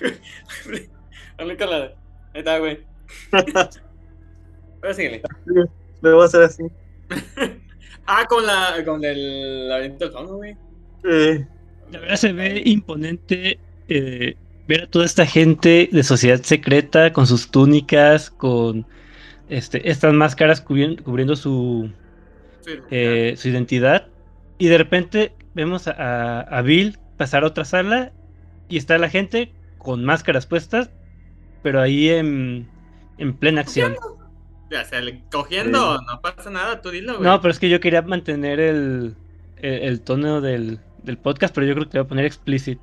Hazle con la. Ahí está, güey. Pero síguele. Me voy a hacer así. Ah, con la. Con el laberinto del fauno, güey. Eh, La verdad se ve imponente eh, ver a toda esta gente de sociedad secreta con sus túnicas, con este, estas máscaras cubri- cubriendo su, Sí, eh, su identidad. Y de repente vemos a, a- a Bill pasar a otra sala y está la gente con máscaras puestas, pero ahí en, en plena acción. Ya, sea, le- cogiendo, no pasa nada, tú dilo, güey. No, pero es que yo quería mantener el, el, el tono del, del podcast, pero yo creo que te voy a poner explicit.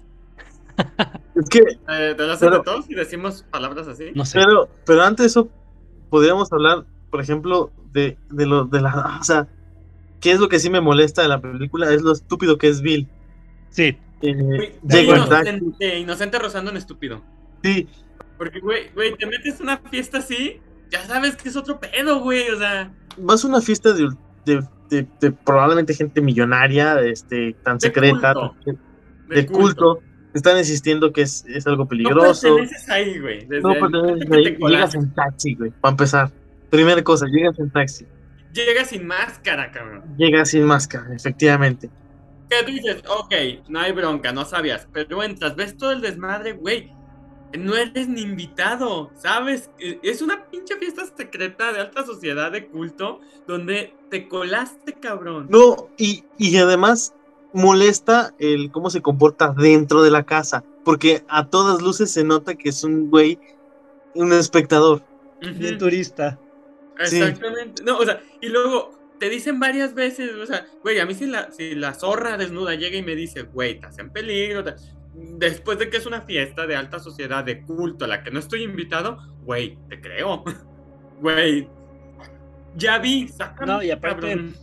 es que, Eh, ¿Te lo hacen de todos y decimos palabras así? No sé. pero, pero antes de eso, podríamos hablar, por ejemplo, de, de lo de la. O sea, ¿qué es lo que sí me molesta de la película? Es lo estúpido que es Bill. Sí, Eh, taxi. inocente, inocente rozando en estúpido. Sí, Porque, güey, güey, te metes a una fiesta así, ya sabes que es otro pedo, güey. O sea, vas a una fiesta de, de- de- de probablemente gente millonaria, este, tan De secreta, culto. de, de culto. Están insistiendo que es, es algo No peligroso. perteneces ahí, güey. No perteneces ahí, llegas en taxi, güey, para empezar. Primera cosa, llegas en taxi. Llegas sin máscara, cabrón. Llegas sin máscara, efectivamente. Que tú dices, ok, no hay bronca, no sabías. Pero entras, ves todo el desmadre, güey. No eres ni invitado, ¿sabes? Eh, Es una pinche fiesta secreta de alta sociedad de culto donde te colaste, cabrón. No, y, y además molesta el cómo se comporta dentro de la casa, porque a todas luces se nota que es un güey, un espectador. Bien turista. Sí. Exactamente. No, o sea, y luego te dicen varias veces, o sea, güey, a mí si la, si la zorra desnuda llega y me dice, güey, estás en peligro, te- después de que es una fiesta de alta sociedad, de culto, a la que no estoy invitado, güey, te creo. Güey, ya vi, sácame, No, y aparte- cabrón.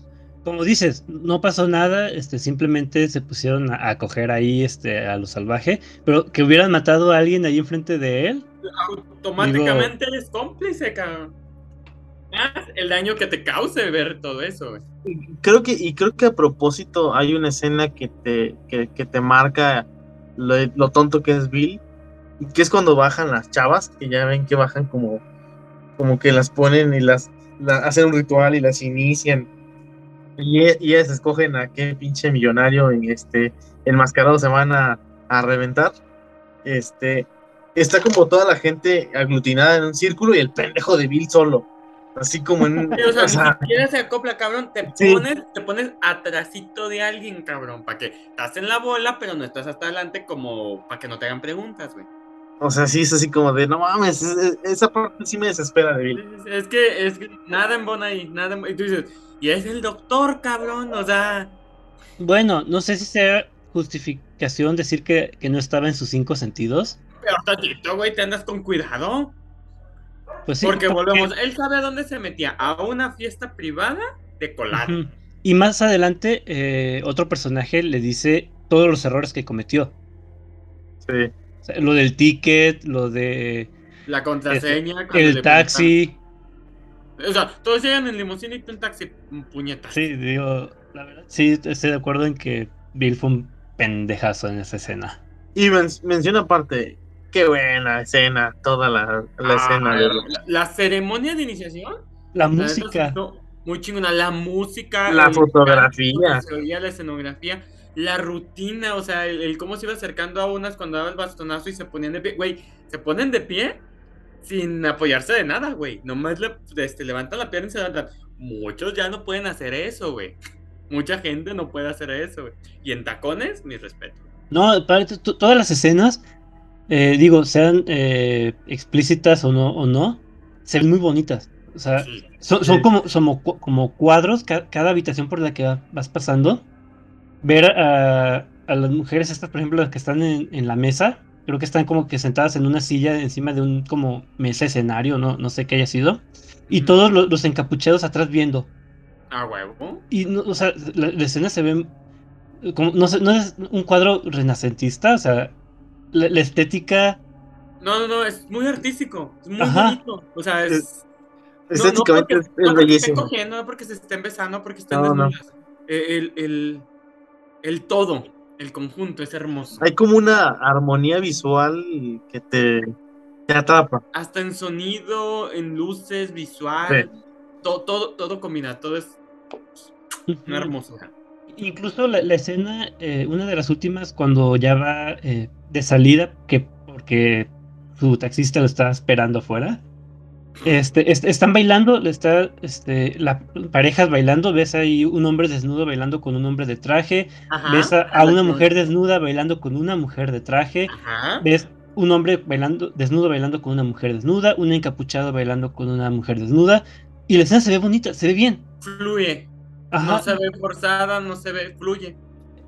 Como dices, no pasó nada, este, simplemente se pusieron a, a coger ahí este, a lo salvaje, pero que hubieran matado a alguien ahí enfrente de él. automáticamente eres cómplice, cabrón. El daño que te cause ver todo eso. Creo que, y creo que a propósito hay una escena que te, que, te marca lo, tonto que es Bill, que es cuando bajan las chavas, que ya ven que bajan como, como que las ponen y las la- hacen un ritual y las inician. Y, e- y ellas escogen a qué pinche millonario en este enmascarado se van a, a reventar. Este está como toda la gente aglutinada en un círculo y el pendejo de Bill solo. Así como en un. Sí, o sea, o sea, ni siquiera se acopla, cabrón. Te Sí. pones, te pones atrasito de alguien, cabrón, para que estás en la bola, pero no estás hasta adelante como para que no te hagan preguntas, güey. O sea, sí es así como de, no mames, es- es- esa parte sí me desespera de. Es que, es que nada en bona ahí, nada en- Y tú dices, y es el doctor, cabrón, o sea. Bueno, no sé si sea justificación decir que, que no estaba en sus cinco sentidos. Pero tantito, güey, te andas con cuidado. Pues sí, porque volvemos, él sabe a dónde se metía, a una fiesta privada de colar. Y más adelante, eh, otro personaje le dice todos los errores que cometió. Sí. O sea, lo del ticket, lo de La contraseña. el taxi. preguntan- O sea, todos llegan en limusina y tú en taxi, puñetas. Sí, digo, la verdad, sí, estoy de acuerdo en que Bill fue un pendejazo en esa escena. Y men- menciona aparte, qué buena escena, toda la, la Ah, escena. de- la, la ceremonia de iniciación. La la música. muy chingona. La música. La el fotografía. oía, la escenografía. La rutina, o sea, el, el cómo se iba acercando a unas cuando daba el bastonazo y se ponían de pie. Güey, se ponen de pie sin apoyarse de nada, güey. Nomás le, este, levantan la pierna y se levantan. Muchos ya no pueden hacer eso, güey. Mucha gente no puede hacer eso, güey. Y en tacones, mi respeto. No, para- todas las escenas, eh, digo, sean eh, explícitas o no, o no, se ven muy bonitas. O sea, Sí. son, son Sí. como, como, como cuadros, ca- cada habitación por la que va- vas pasando. Ver a, a las mujeres estas, por ejemplo, las que están en, en la mesa, creo que están como que sentadas en una silla encima de un como mesa escenario, no, no sé qué haya sido. Y Ujú. todos los, los encapuchados atrás viendo. A huevo. Y, no, o sea, la, la escena se ve como, no sé, no es un cuadro renacentista, o sea, la, la estética, No, no, no, es muy artístico. Es muy Ajá. bonito. O sea, es. no- no Estéticamente porque- es, no porque estén bellísimo. cogiendo, no porque se estén besando, no porque estén No, no. desnudas. Eh, El, el, el todo, el conjunto es hermoso. Hay como una armonía visual que te, te atrapa. Hasta en sonido, en luces, visual. to- todo, todo combina, todo es una hermosura. incluso la, la escena, eh, una de las últimas, cuando ya va eh, de salida, que porque su taxista lo está esperando afuera. Este, est- están bailando, le está, este, la parejas bailando, ves ahí un hombre desnudo bailando con un hombre de traje, Ajá. ves a, a una mujer desnuda bailando con una mujer de traje, Ajá. ves un hombre bailando, desnudo bailando con una mujer desnuda, un encapuchado bailando con una mujer desnuda, y la escena se ve bonita, se ve bien. Fluye. Ajá. No se ve forzada, no se ve, fluye.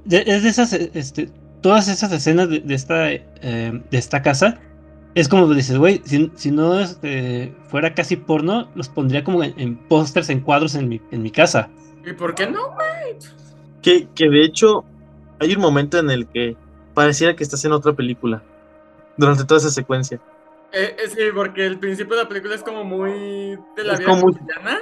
De- es de esas, este, todas esas escenas de, de esta, eh, de esta casa, es como dices, güey, si, si no este, fuera casi porno, los pondría como en, en pósters, en cuadros en mi, en mi casa. ¿Y por qué no? Que, que de hecho hay un momento en el que pareciera que estás en otra película. Durante toda esa secuencia. Eh, eh, sí, porque el principio de la película es como muy de la Es vida como cotidiana.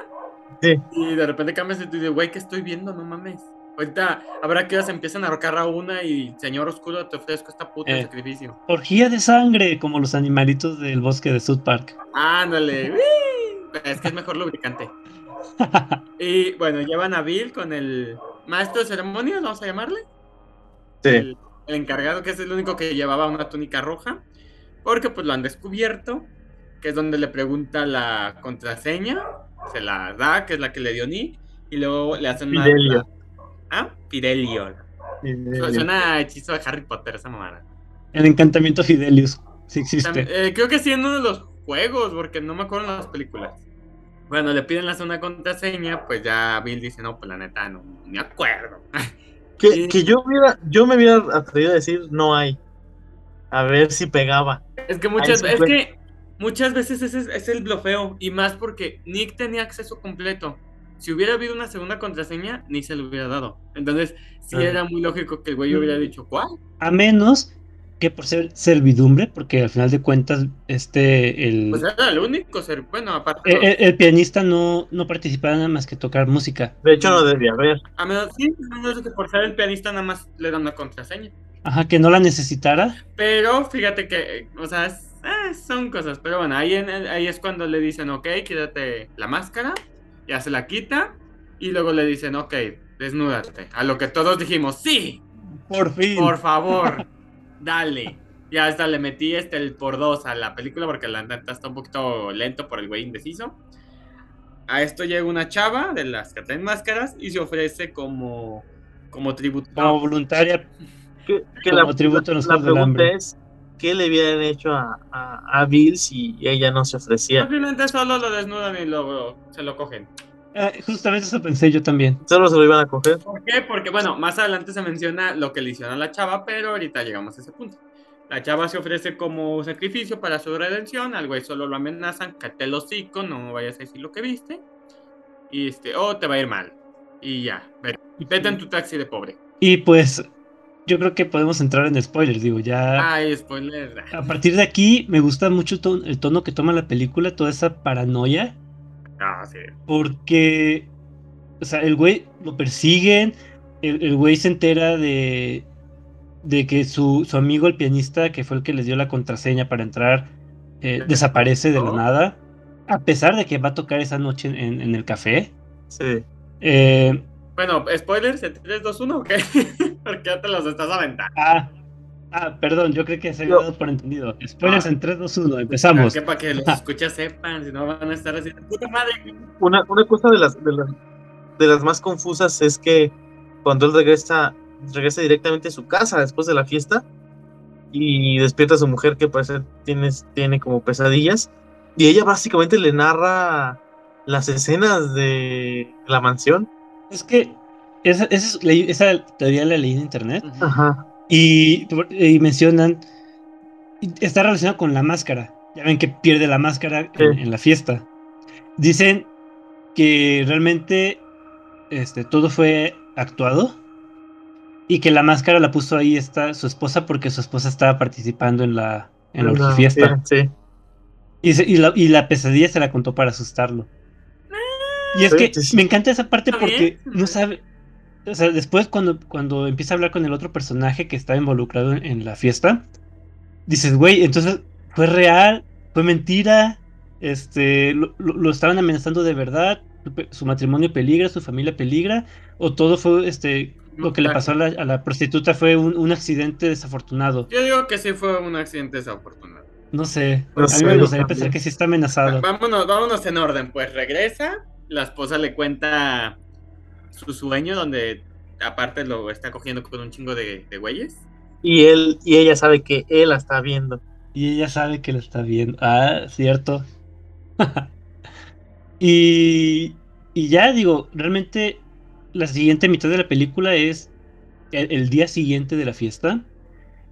Sí. Y de repente cambias y tú dices, güey, ¿qué estoy viendo? No mames. Ahorita habrá que se empiezan a ahorcar a una y señor oscuro te ofrezco esta puta Eh. sacrificio. Orgía de sangre, como los animalitos del bosque de South Park. Ándale. Es que es mejor lubricante. Y bueno, llevan a Bill con el maestro de ceremonias, vamos a llamarle. Sí. El, el encargado, que es el único que llevaba una túnica roja. Porque pues lo han descubierto. Que es donde le pregunta la contraseña. Se la da, que es la que le dio Nick. Y luego le hacen una. Ah, Fidelio. Su- Suena a hechizo de Harry Potter esa mamada. El encantamiento Fidelius, sí existe. También, eh, creo que sí en uno de los juegos, porque no me acuerdo en las películas. Bueno, le piden la una contraseña, pues ya Bill dice, no, pues la neta, no, me acuerdo. Que, que yo, hubiera, yo me hubiera atrevido a decir no hay. A ver si pegaba. Es que muchas, es que muchas veces ese es, es el blofeo, y más porque Nick tenía acceso completo. Si hubiera habido una segunda contraseña, Nick se lo hubiera dado. Entonces, sí Ah. era muy lógico que el güey hubiera dicho, ¿cuál? A menos que por ser servidumbre, porque al final de cuentas, este, el, Pues era el único ser, bueno, aparte. el, el- el pianista no, no participaba nada más que tocar música. De hecho, no debía haber. A menos, sí, a menos de que por ser el pianista nada más le dan una contraseña. Ajá, que no la necesitara. Pero fíjate que, o sea, es- eh, son cosas. Pero bueno, ahí, en- ahí es cuando le dicen, ok, quítate la máscara. Ya se la quita. Y luego le dicen, ok, desnúdate. A lo que todos dijimos, sí, Por fin. por favor, dale. Ya hasta le metí este el por dos a la película porque la neta está un poquito lento por el güey indeciso. A esto llega una chava de las que traen máscaras y se ofrece como, como tributo. Como voluntaria. Que, que Como la, tributo a la del pregunta es: qué le habían hecho a, a, Bill si ella no se ofrecía. Simplemente solo lo desnudan y luego se lo cogen. Ah, justamente eso pensé yo también. Solo se lo iban a coger. ¿Por qué? Porque, bueno, más adelante se menciona lo que le hicieron a la chava, pero ahorita llegamos a ese punto. La chava se ofrece como sacrificio para su redención, al güey solo lo amenazan, cate el hocico, no vayas a decir lo que viste, y este, oh, te va a ir mal. Y ya, vete, en tu taxi de pobre. Y pues, yo creo que podemos entrar en spoilers, digo, ya... Ay, spoilers. A partir de aquí, me gusta mucho el tono que toma la película, toda esa paranoia Ah, sí. Porque, o sea, el güey lo persiguen, el, güey se entera de, de que su, su, amigo, el pianista, que fue el que les dio la contraseña para entrar, eh, desaparece de la nada, a pesar de que va a tocar esa noche en, en el café. Sí. Eh, bueno, spoilers, 3, 2, 1 o qué? Porque ya te los estás aventando. Ah, Ah, perdón, yo creo que se había dado por entendido. Spoilers ah. en 3, 2, 1, empezamos. Que para que los escuchas sepan, si no van a estar así, puta madre. Una, una cosa de las, de las, de, las, más confusas es que cuando él regresa, regresa directamente a su casa después de la fiesta y despierta a su mujer que parece tiene, tiene como pesadillas y ella básicamente le narra las escenas de la mansión. Es que esa, esa, esa teoría la leí en internet. Ajá. Y, mencionan, está relacionado con la máscara. Ya ven que pierde la máscara en, la fiesta. Dicen que realmente este, todo fue actuado y que la máscara la puso ahí está su esposa porque su esposa estaba participando en la, en la fiesta. Y, la, y, la, pesadilla se la contó para asustarlo. Y es que me encanta esa parte porque no sabe, o sea, después cuando, cuando empieza a hablar con el otro personaje que está involucrado en, la fiesta, dices, güey, entonces fue real, fue mentira, este, lo, estaban amenazando de verdad, su matrimonio peligra, su familia peligra, o todo fue, este, lo que le pasó a la, prostituta fue un, accidente desafortunado. Yo digo que sí fue un accidente desafortunado. No sé, a mí me gustaría pensar que sí está amenazado. Vámonos, vámonos en orden, pues regresa, la esposa le cuenta su sueño donde aparte lo está cogiendo con un chingo de, de güeyes. Y él, y ella sabe que él la está viendo. Y ella sabe que lo está viendo. Ah, cierto. y, y ya digo, realmente la siguiente mitad de la película es el, día siguiente de la fiesta,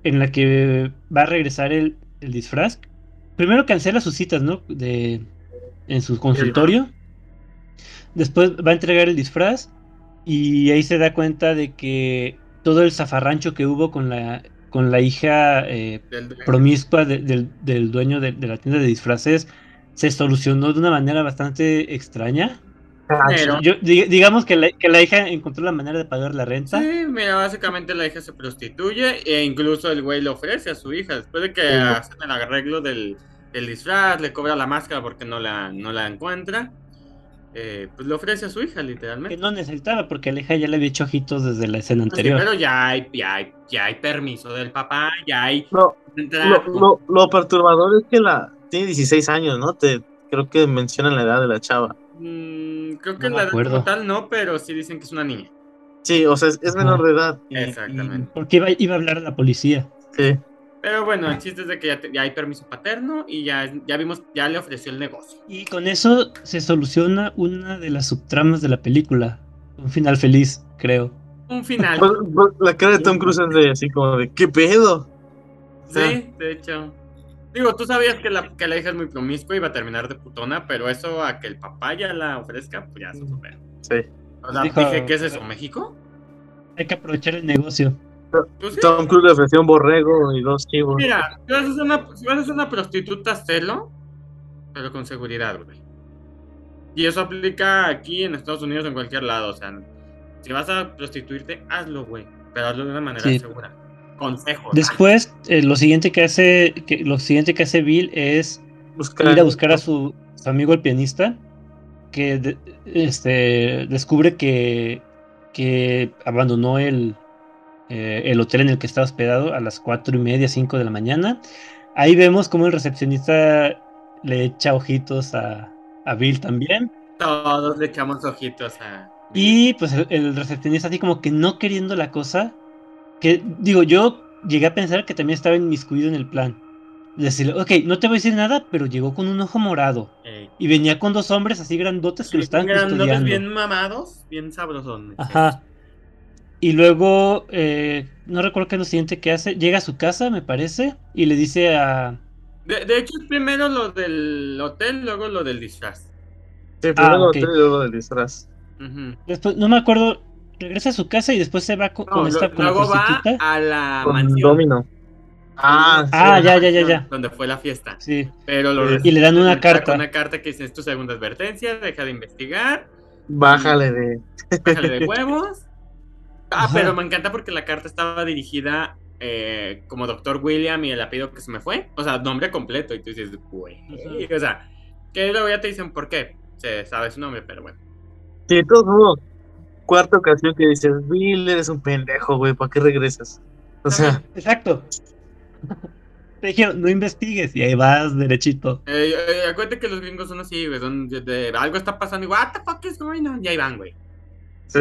en la que va a regresar el, el disfraz. Primero cancela sus citas, ¿no? De, en su consultorio. Después va a entregar el disfraz y ahí se da cuenta de que todo el zafarrancho que hubo con la, con la hija eh, promiscua del, dueño de, la tienda de disfraces se solucionó de una manera bastante extraña. digamos que la, que la, hija encontró la manera de pagar la renta. Sí, mira, básicamente la hija se prostituye e incluso el güey le ofrece a su hija, después de que hacen el arreglo del, del, disfraz, le cobra la máscara porque no la, no la encuentra. Eh, pues le ofrece a su hija, literalmente. Que no necesitaba, porque la hija ya le había hecho ojitos desde la escena anterior. pero ya hay, ya hay, permiso del papá, ya hay. No, lo, perturbador es que la tiene 16 años, ¿no? Te, creo que mencionan la edad de la chava. Mm, creo que la edad total no, pero sí dicen que es una niña. Sí, o sea, es, menor de edad. Exactamente. porque iba, iba, a hablar a la policía. Sí. Pero bueno, el chiste es de que ya, hay permiso paterno y ya, ya vimos, ya le ofreció el negocio. Y con eso se soluciona una de las subtramas de la película. Un final feliz, creo. Un final. Pues, pues, la cara de Tom Cruise es de así como de ¿qué pedo? Sí, de hecho. Digo, tú sabías que la, que la hija es muy promiscua y va a terminar de putona, pero eso a que el papá ya la ofrezca, pues ya se supera. Sí. O sea, dije, ¿qué es eso? ¿México? Hay que aprovechar el negocio. Pues Tom Cruise le ofreció un borrego y dos chivos. Mira, si vas a ser una, si una prostituta, celo, pero con seguridad, güey. Y eso aplica aquí en Estados Unidos en cualquier lado. O sea, si vas a prostituirte, hazlo, güey. Pero hazlo de una manera segura. Consejo. Después, eh, lo siguiente que hace, que, lo siguiente que hace Bill es ir a buscar a su, amigo el pianista, que este descubre que, que abandonó el, eh, el hotel en el que estaba hospedado a las cuatro y media, 5 de la mañana. Ahí vemos como el recepcionista le echa ojitos a, Bill también. Todos le echamos ojitos a... Y pues el, recepcionista así como que no queriendo la cosa, que digo yo, llegué a pensar que también estaba inmiscuido en el plan. Decirle, ok, no te voy a decir nada, pero llegó con un ojo morado. Ey. Y venía con dos hombres así grandotes que lo estaban Grandotes, custodiando. bien mamados, bien sabrosones. Ajá. Y luego, eh, no recuerdo qué es lo siguiente que hace. Llega a su casa, me parece, y le dice a. De, de hecho, es primero lo del hotel, luego lo del disfraz. Sí, primero Ah, ok. el hotel y luego del disfraz. Después, no me acuerdo. Regresa a su casa y después se va con, No, con lo- esta la luego va a la Con mansión. Domino. Ah, sí. Ah, ya, ya, ya, ya. Donde fue la fiesta. Sí. Pero lo Y le dan una carta. Una carta que dice: Es tu segunda advertencia, deja de investigar, Bájale de. bájale de huevos. Ah, Ajá. pero me encanta porque la carta estaba dirigida eh, como Doctor William y el apellido que se me fue. O sea, nombre completo. Y tú dices, güey. O sea, que luego ya te dicen por qué. Se sabe su nombre, pero bueno. Sí, de todos modos, cuarta ocasión que dices, Bill, eres un pendejo, güey, ¿para qué regresas? O sea, Exacto. Te dijeron, no investigues y ahí vas derechito. Eh, eh, acuérdate que los gringos son así, güey. Son de, de- algo está pasando y, what the fuck is going on? Y ahí van, güey. sí.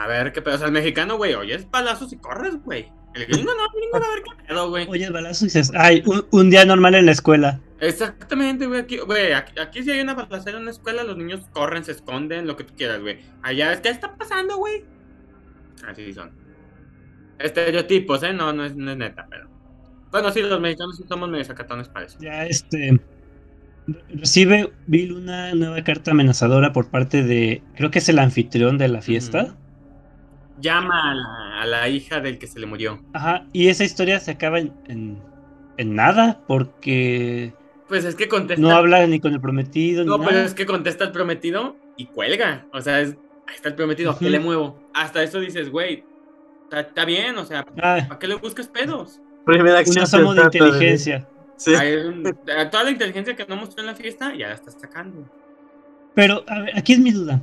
A ver qué pedo. O sea, el mexicano, güey, oyes palazos y corres, güey. El gringo no, el gringo a ver qué pedo, güey. Oye, el balazo y dices, ay, un, un día normal en la escuela. Exactamente, güey. Aquí, güey, aquí, aquí si hay una balacera en una escuela, los niños corren, se esconden, lo que tú quieras, güey. Allá es, ¿qué está pasando, güey? Así son. Estereotipos, ¿eh? No, no es, no es neta, pero. Bueno, sí, los mexicanos sí somos medio sacatones para eso. Ya este. Recibe Bill una nueva carta amenazadora por parte de. Creo que es el anfitrión de la fiesta. Llama a la, a la hija del que se le murió. Ajá. Y esa historia se acaba en, en, en nada porque Pues es que contesta. no habla ni con el prometido ni No, pero nada. es que contesta el prometido y cuelga. O sea, es, ahí está el prometido, ¿a qué le muevo? Hasta eso dices, güey, está, bien, o sea, Ah, ¿para qué le buscas pedos? Primera acción. un asomo de inteligencia. Sí. Un- toda la inteligencia que no mostró en la fiesta, ya la está sacando. Pero, a ver, aquí es mi duda.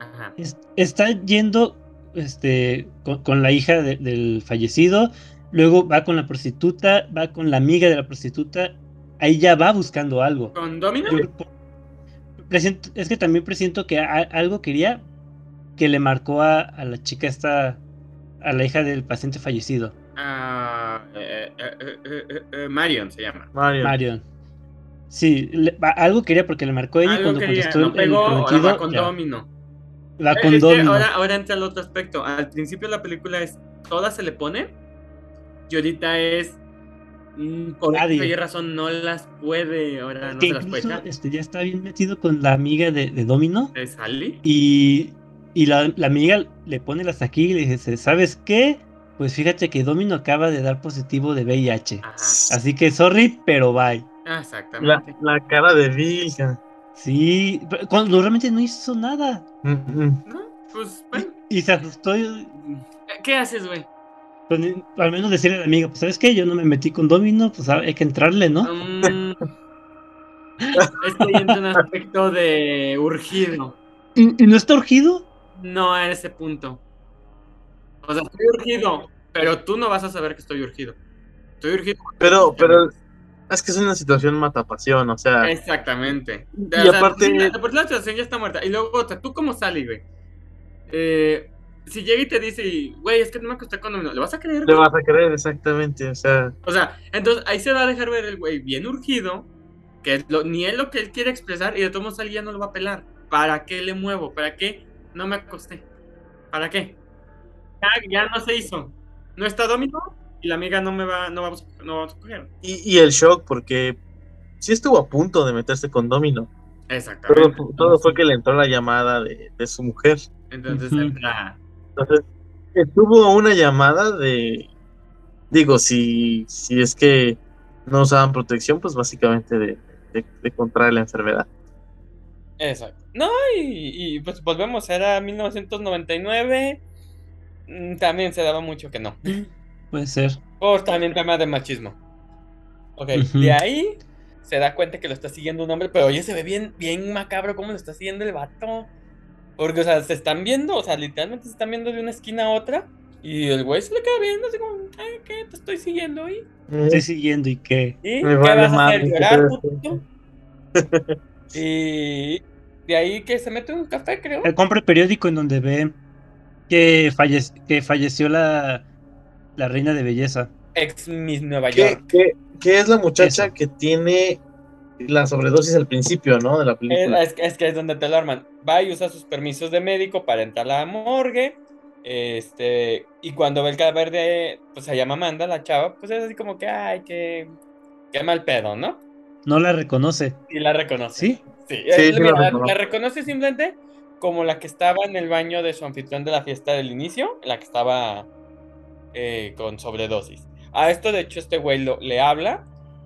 Ajá. Es- está yendo este, con, con la hija de- del fallecido, luego va con la prostituta, va con la amiga de la prostituta, ahí ya va buscando algo. ¿Con Domino? Yo por- presiento- es que también presiento que a- algo quería que le marcó a, a la chica esta, a la hija del paciente fallecido, Ah, eh, eh, eh, Marion se llama. Mario. Marion. Sí, le- algo quería porque le marcó a ella Algo cuando quería, contestó no el pegó, ahora prometido, va con ya, Domino. Domino. ahora, ahora entra el otro aspecto. Al principio la película es toda se le pone y ahorita es mm, por Nadie. X razón no las puede, ahora no se las puede este, ya está bien metido con la amiga de, de Domino. ¿Es Sally? Y, y la, la amiga le pone las aquí y le dice, ¿sabes qué? Pues fíjate que Domino acaba de dar positivo de VIH. Ajá. Así que sorry, pero bye. La, Exactamente. la cara de Bill. Sí, cuando realmente no hizo nada. ¿No? Pues, bueno. Y se asustó y- ¿Qué haces, güey? con- al menos decirle a la amiga, pues ¿sabes qué? Yo no me metí con Domino, pues hay que entrarle, ¿no? Mm, es que ahí entra un aspecto de urgido. ¿Y, y no está urgido? No a ese punto. O sea, estoy urgido, pero tú no vas a saber que estoy urgido. Estoy urgido. Pero, pero es que es una situación matapasión, o sea. Exactamente. Y O sea, aparte- sí, la- la situación ya está muerta. Y luego, otra, tú como Sally, güey. Eh, si llega y te dice, güey, es que no me acosté con ¿le vas a creer? Le vas a creer exactamente, o sea. O sea, entonces ahí se va a dejar ver el güey bien urgido, que es lo- ni es lo que él quiere expresar, y de todos modos Sally ya no lo va a pelar. ¿Para qué le muevo? ¿Para qué no me acosté? ¿Para qué? Ya, ya no se hizo. No está Domino y la amiga no me va, no vamos, no vamos a coger. Y, y el shock, porque sí estuvo a punto de meterse con Domino. Exactamente. todo fue que le entró la llamada de, de su mujer. Entonces entra. Entonces, estuvo una llamada de. Digo, si, si es que no usaban protección, pues básicamente de, de, de contraer la enfermedad. Exacto. No, y, y, pues volvemos, era 1999. mm, También se daba mucho que no. Puede ser. Por también tema de machismo. Ok, de ahí se da cuenta que lo está siguiendo un hombre, pero oye, se ve bien, bien macabro cómo lo está siguiendo el vato. Porque, o sea, se están viendo, o sea, literalmente se están viendo de una esquina a otra. Y el güey se le queda viendo así como, "Ay, ¿qué? Te estoy siguiendo ahí. Estoy siguiendo y qué. ¿Y Me qué vale vas a hacer? ¿qué ¿Llorar, te- puto? y de ahí que se mete un café, creo. Él compra el periódico en donde ve que, falle- que falleció la, la reina de belleza. ex Miss Nueva ¿Qué, York. qué, qué es la muchacha Eso. que tiene la sobredosis al principio, ¿no? De la Es, película. es que- es que es donde te lo arman. Va y usa sus permisos de médico para entrar a la morgue. Este, y cuando ve el cadáver de, pues se llama Amanda, la chava, pues es así como que, ay, qué, qué mal pedo, ¿no? No la reconoce. Y la reconoce. ¿Sí? Sí, Sí, sí mira, la la reconoce simplemente como la que estaba en el baño de su anfitrión de la fiesta del inicio, la que estaba eh, con sobredosis. A esto, de hecho, este güey lo- le habla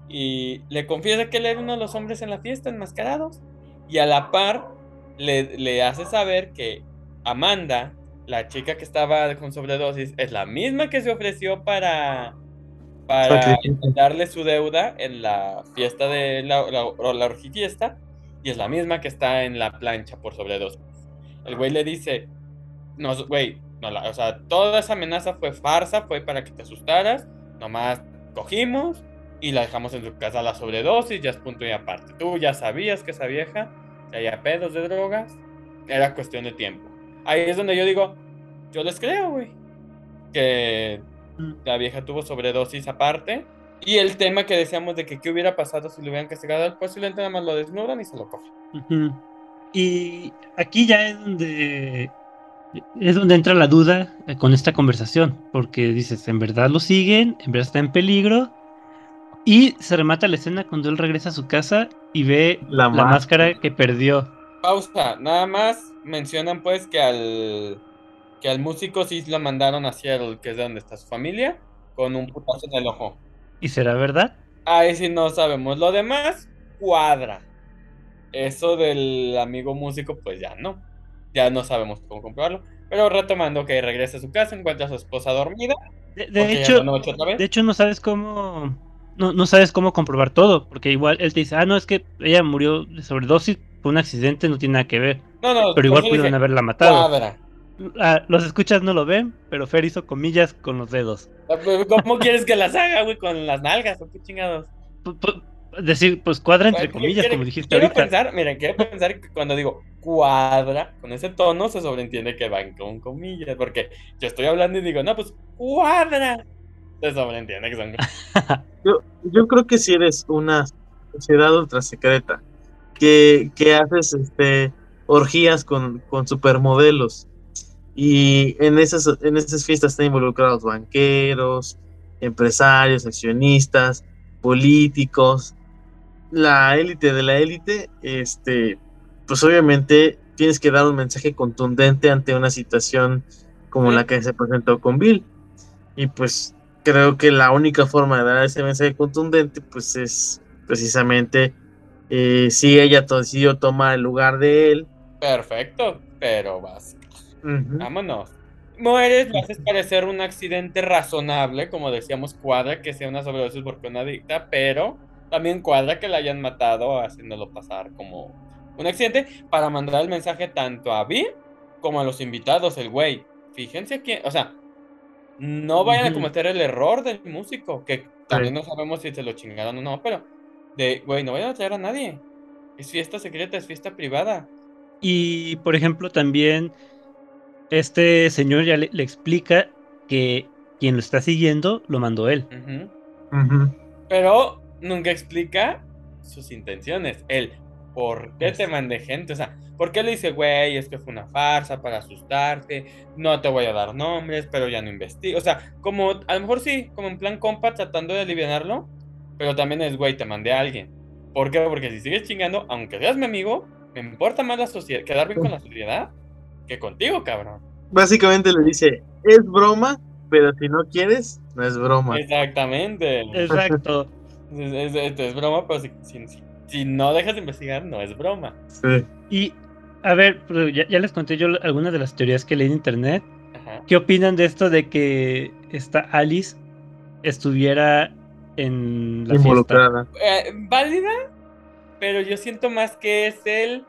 y le confiesa que él era uno de los hombres en la fiesta, enmascarados. Y a la par le, le hace saber que Amanda, la chica que estaba con sobredosis, es la misma que se ofreció para, para darle su deuda en la fiesta de la, la, la orgifiesta y es la misma que está en la plancha por sobredosis. El güey le dice, no, güey, no, la- o sea, toda esa amenaza fue farsa, fue para que te asustaras, nomás cogimos y la dejamos en su casa a la sobredosis, ya es punto y aparte. Tú ya sabías que esa vieja traía pedos de drogas, era cuestión de tiempo. Ahí es donde yo digo, yo les creo, güey, que la vieja tuvo sobredosis aparte. Y el tema que decíamos de que qué hubiera pasado si le hubieran castigado al posiblemente nada más lo desnudan y se lo cogen. Y aquí ya es donde es donde entra la duda eh, con esta conversación, porque dices, en verdad lo siguen, en verdad está en peligro, y se remata la escena cuando él regresa a su casa y ve La la, máscara. máscara que perdió. Pausa, nada más mencionan pues que al que al músico sí lo mandaron hacia el que es de donde está su familia con un putazo en el ojo. ¿Y será verdad? Ahí sí no sabemos. Lo demás cuadra. Eso del amigo músico pues ya no. Ya no sabemos cómo comprobarlo. Pero retomando que regresa a su casa, encuentra a su esposa dormida. De, hecho, de hecho no sabes cómo no, no sabes cómo comprobar todo, porque igual él te dice, ah, no, es que ella murió de sobredosis, fue un accidente, no tiene nada que ver, no, no, pero por igual eso pudieron dije, haberla matado. cuadra. Ah, los escuchas no lo ven, pero Fer hizo comillas con los dedos. ¿Cómo quieres que las haga, güey? Con las nalgas, o qué chingados. Pu- decir, pues cuadra entre comillas, quiero- como dijiste quiero ahorita. pensar, miren, quiero pensar que cuando digo cuadra, con ese tono se sobreentiende que van con comillas, porque yo estoy hablando y digo, no, pues cuadra. Se sobreentiende que son Yo, yo creo que si eres una sociedad ultra secreta, que, que haces este orgías con, con supermodelos, y en esas, en esas fiestas están involucrados banqueros, empresarios, accionistas, políticos, la élite de la élite, este, pues obviamente tienes que dar un mensaje contundente ante una situación como la que se presentó con Bill. Y pues creo que la única forma de dar ese mensaje contundente, pues es precisamente eh, si ella to- decidió tomar el lugar de él. perfecto, pero vas, vámonos. Mueres, lo haces parecer un accidente razonable, como decíamos, cuadra que sea una sobredosis porque una adicta, pero también cuadra que la hayan matado haciéndolo pasar como un accidente para mandar el mensaje tanto a Bill como a los invitados, el güey. Fíjense que, o sea, no vayan a cometer el error del músico, que también no sabemos si se lo chingaron o no, pero de, güey, no vayan a traer a nadie. Es fiesta secreta, es fiesta privada. Y por ejemplo, también este señor ya le, le explica que quien lo está siguiendo lo mandó él. Pero nunca explica sus intenciones. Él, ¿por qué te Es- mandé gente? O sea, ¿por qué le dice, güey, es que fue una farsa para asustarte? No te voy a dar nombres, pero ya no investigo. O sea, como, a lo mejor sí, como en plan compa, tratando de aliviarlo, pero también es, güey, te mandé a alguien. ¿Por qué? Porque si sigues chingando, aunque seas mi amigo, me importa más la sociedad, quedar bien con la sociedad que contigo, cabrón. Básicamente le dice, es broma, pero si no quieres, no es broma. Exactamente. Exacto. Es, es- es- es broma, pero si, si- si- si no dejas de investigar, no es broma. Sí. Y a ver, ya, ya les conté yo algunas de las teorías que leí en internet. Ajá. ¿Qué opinan de esto de que esta Alice estuviera en la fiesta? Involucrada. Eh, válida, pero yo siento más que es él.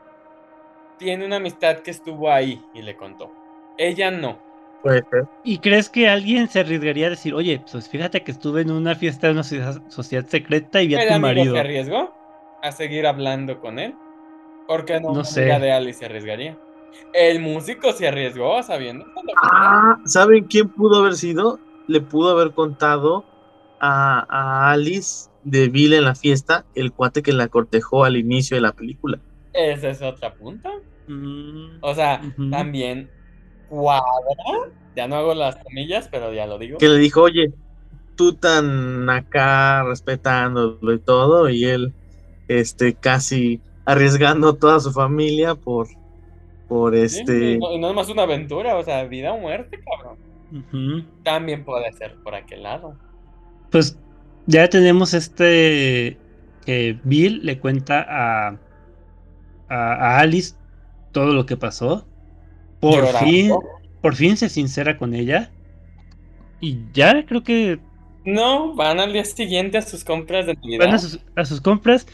Tiene una amistad que estuvo ahí y le contó. Ella no. Puede ser. ¿Y crees que alguien se arriesgaría a decir, oye, pues fíjate que estuve en una fiesta de una sociedad, sociedad secreta y vi a ¿El tu amigo marido? se arriesgó a seguir hablando con él? ¿Por qué no, No sé. de Alice se arriesgaría? El músico se arriesgó sabiendo. Ah, ¿saben quién pudo haber sido? Le pudo haber contado a, a Alice de Bill en la fiesta, el cuate que la cortejó al inicio de la película. Ese es otro punto. Mm, O sea, también cuadra. Ya no hago las comillas, pero ya lo digo. Que le dijo, oye, tú tan acá respetándolo y todo, y él este casi arriesgando toda su familia por por este y no, no es más una aventura, o sea, vida o muerte, cabrón. También puede ser por aquel lado. Pues ya tenemos este que Bill le cuenta a, a, a Alice todo lo que pasó. Por Llorando. fin, por fin se sincera con ella. Y ya creo que No, van al día siguiente a sus compras de Navidad. van a sus, a sus compras.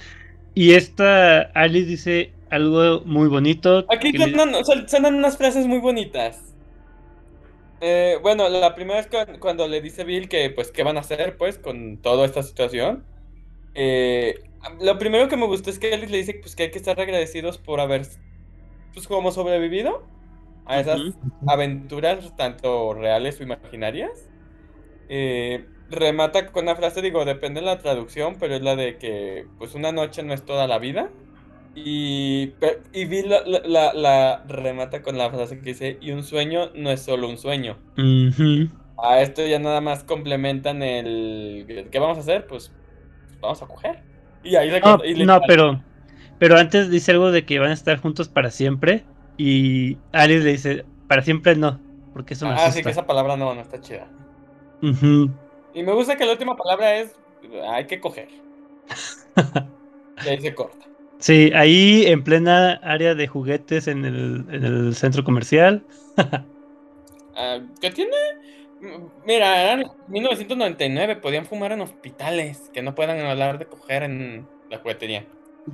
Y esta Alice dice algo muy bonito. Aquí que suenan, suenan unas frases muy bonitas. Eh, bueno, la primera es cuan- cuando le dice Bill que, pues, qué van a hacer, pues, con toda esta situación. Eh, lo primero que me gustó es que Alice le dice, pues, que hay que estar agradecidos por haber, pues, como sobrevivido a esas aventuras, tanto reales o imaginarias. Eh, remata con una frase, digo, depende de la traducción, pero es la de que, pues, una noche no es toda la vida. Y, y Bill la, la- la- la remata con la frase que dice, y un sueño no es solo un sueño. A esto ya nada más complementan el... ¿Qué vamos a hacer? Pues vamos a coger. Y ahí le No, y le- no, pero, pero antes dice algo de que van a estar juntos para siempre. Y Alice le dice, para siempre no, porque eso me Ah, sí, que esa palabra no, no está chida. Ujú. Y me gusta que la última palabra es, hay que coger. Y ahí se corta. Sí, ahí en plena área de juguetes en el, en el centro comercial. Ah, ¿Qué tiene? Mira, eran 1999, podían fumar en hospitales, que no puedan hablar de coger en la juguetería.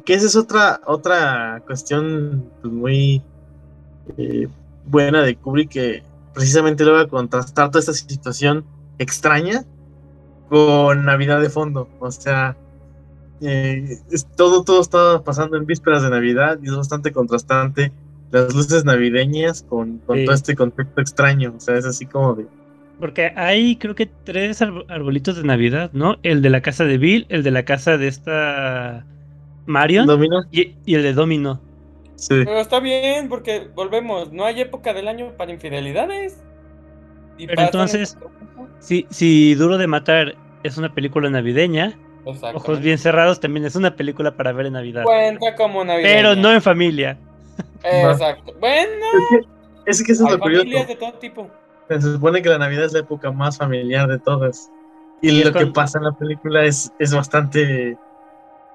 que esa es otra otra cuestión pues, muy eh, buena de Kubrick que precisamente logra contrastar toda esta situación extraña con Navidad de fondo o sea eh, es- todo todo estaba pasando en vísperas de Navidad y es bastante contrastante las luces navideñas con, con Sí. todo este contexto extraño o sea es así como de Porque hay creo que tres arb- arbolitos de Navidad, ¿no? El de la casa de Bill, el de la casa de esta Marion ¿Domino? y, y el de Domino. Sí. Pero está bien, porque volvemos, no hay época del año para infidelidades. Y Pero entonces-. Si, si Duro de Matar es una película navideña. Ojos Bien Cerrados también es una película para ver en Navidad. Cuenta como navideña. Pero no en familia. Exacto. Bueno, es que eso es hay lo curioso familias de todo tipo. Se supone que la Navidad es la época más familiar de todas. Y, Y es lo que pasa en la película es, es bastante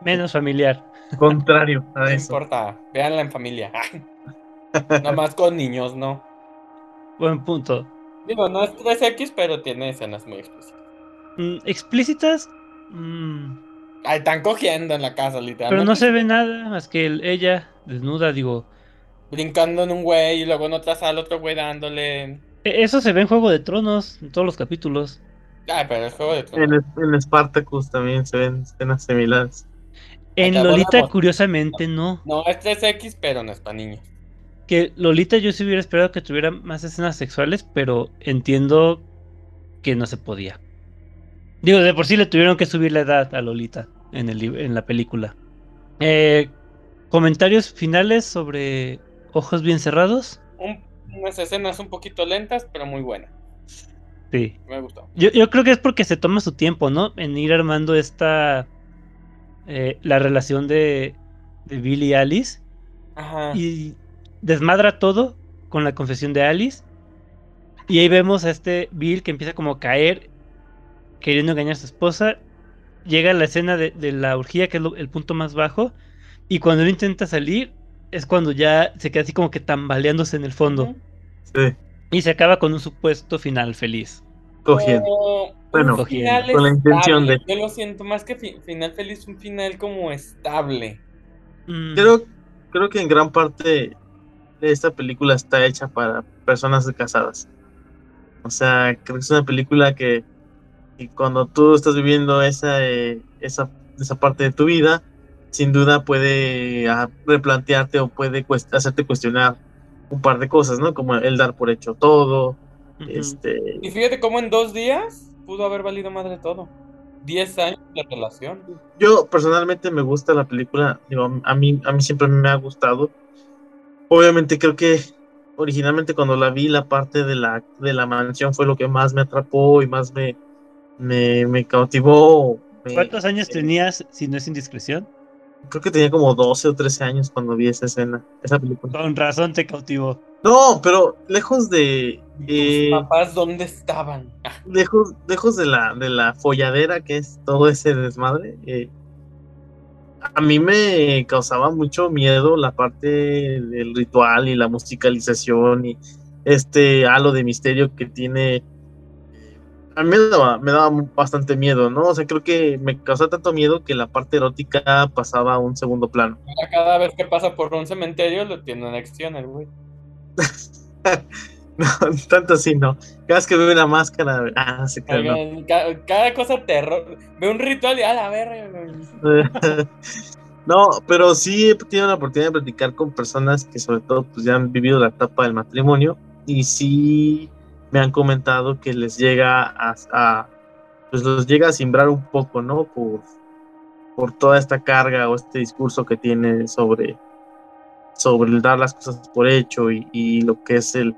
Menos familiar. contrario a No eso. importa, véanla en familia. Nada más con niños, ¿no? Buen punto. Digo, no es 3X, pero tiene escenas muy explícitas. Mm, explícitas. mm, Ay, están cogiendo en la casa, literalmente. pero no se ve nada más que el- ella desnuda, digo. Brincando en un güey y luego en otra sala otro güey dándole. E- Eso se ve en Juego de Tronos, en todos los capítulos. Ay, pero el juego de En, tronos. en Spartacus también se ven escenas similares. En Lolita, curiosamente, no. No, es 3X, pero no es para niños. Que Lolita yo sí hubiera esperado que tuviera más escenas sexuales, pero entiendo que no se podía. Digo, de por sí le tuvieron que subir la edad a Lolita en, el, en la película. Eh, comentarios finales sobre Ojos Bien Cerrados. Un- unas escenas un poquito lentas, pero muy buenas. Sí. Me gustó. Yo, yo creo que es porque se toma su tiempo, ¿no? En ir armando esta. eh, la relación de, de Bill y Alice. Ajá. Y desmadra todo con la confesión de Alice. Y ahí vemos a este Bill que empieza como a caer, queriendo engañar a su esposa. Llega la escena de, de la orgía, que es lo- el punto más bajo. Y cuando él intenta salir, es cuando ya se queda así como que tambaleándose en el fondo. Sí, Y se acaba con un supuesto final feliz. cogiendo. Como Bueno, final con la intención estable. de- Yo lo siento más que fi- final feliz, un final como estable. Mm, Creo, creo que en gran parte esta película está hecha para personas casadas. O sea, creo que es una película que, que cuando tú estás viviendo esa, eh, esa, esa parte de tu vida, sin duda puede ah, replantearte o puede cuest- hacerte cuestionar un par de cosas, ¿no? Como el dar por hecho todo, este, Y fíjate cómo en dos días pudo haber valido madre todo. 10 años de relación. Yo personalmente me gusta la película, digo, a mí, a mí siempre me ha gustado. Obviamente creo que originalmente cuando la vi, la parte de la, de la mansión fue lo que más me atrapó y más me, me, me cautivó. me- ¿Cuántos años eh, tenías, si no es indiscreción? Creo que tenía como 12 o 13 años cuando vi esa escena, esa película. Con razón te cautivó. No, pero lejos de... eh, ¿Tus papás dónde estaban? Ah, lejos, lejos de la, de la folladera que es todo ese desmadre, eh, a mí me causaba mucho miedo la parte del ritual y la musicalización y este halo de misterio que tiene. A mí me daba, me daba bastante miedo, ¿no? O sea, creo que me causaba tanto miedo que la parte erótica pasaba a un segundo plano. Cada vez que pasa por un cementerio lo tiene en acción el güey. No, tanto así, no. Cada vez que veo una máscara, ah, se cae, no. Cada, cosa terror. Ve un ritual y a la verga. No, pero sí he tenido la oportunidad de platicar con personas que sobre todo pues ya han vivido la etapa del matrimonio y sí me han comentado que les llega a, a- pues los llega a simbrar un poco, ¿no? Por, por toda esta carga o este discurso que tiene sobre, sobre el dar las cosas por hecho y, y lo que es el,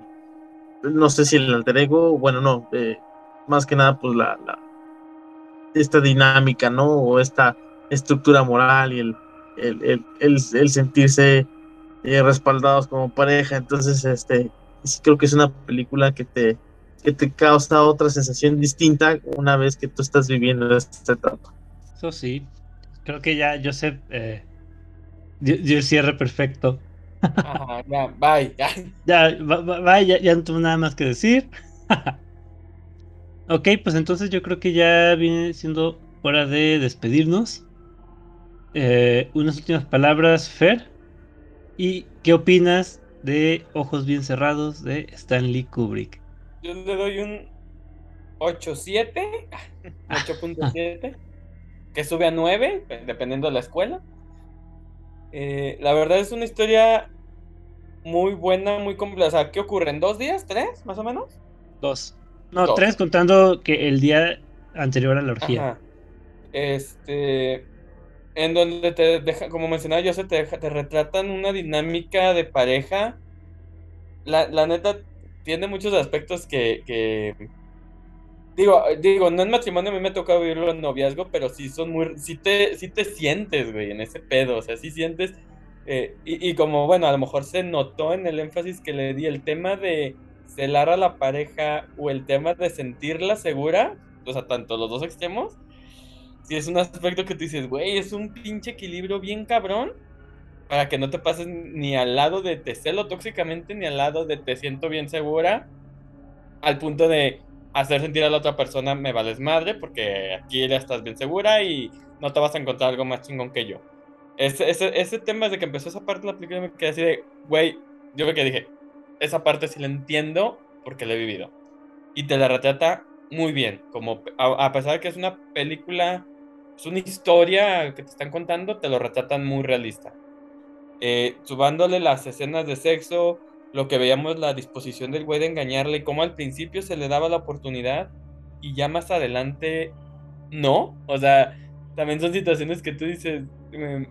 no sé si el alter ego, bueno, no, eh, más que nada pues la, la- esta dinámica, ¿no? O esta estructura moral y el, el, el, el- sentirse eh, respaldados como pareja. Entonces, este, sí creo que es una película que te, que te causa otra sensación distinta una vez que tú estás viviendo esta etapa. Eso sí. Creo que ya Joseph eh, dio el cierre perfecto. Ajá, ya, bye. ya. Ya, ya no tengo nada más que decir. ok, pues entonces yo creo que ya viene siendo hora de despedirnos. Eh, unas últimas palabras, Fer. ¿Y qué opinas de Ojos Bien Cerrados de Stanley Kubrick? Yo le doy un 8.7, 8.7, que sube a 9, dependiendo de la escuela. Eh, la verdad es una historia muy buena, muy completa. O sea, ¿qué ocurre? ¿En dos días? ¿Tres? Más o menos. Dos. No, Dos. tres contando que el día anterior a la orgía. Ajá. Este. En donde te deja, como mencionaba yo, se te, deja- te retratan una dinámica de pareja. La, la neta tiene muchos aspectos que, que- Digo, digo, no en matrimonio a mí me ha tocado vivirlo en noviazgo, pero sí son muy. Sí te, sí te sientes, güey, en ese pedo. O sea, sí sientes. eh, y, y como, bueno, a lo mejor se notó en el énfasis que le di el tema de celar a la pareja o el tema de sentirla segura, o sea, tanto los dos extremos, si es un aspecto que tú dices, güey, es un pinche equilibrio bien cabrón para que no te pases ni al lado de te celo tóxicamente, ni al lado de te siento bien segura, al punto de hacer sentir a la otra persona me vales madre, porque aquí ya estás bien segura y no te vas a encontrar algo más chingón que yo. Ese, ese, ese tema desde que empezó esa parte de la película me quedé así de, güey, yo me que dije, esa parte sí la entiendo porque la he vivido. Y te la retrata muy bien, como a, a pesar de que es una película, es una historia que te están contando, te lo retratan muy realista. Eh, subándole las escenas de sexo, lo que veíamos la disposición del güey de engañarle, cómo al principio se le daba la oportunidad y ya más adelante no. O sea, también son situaciones que tú dices, em,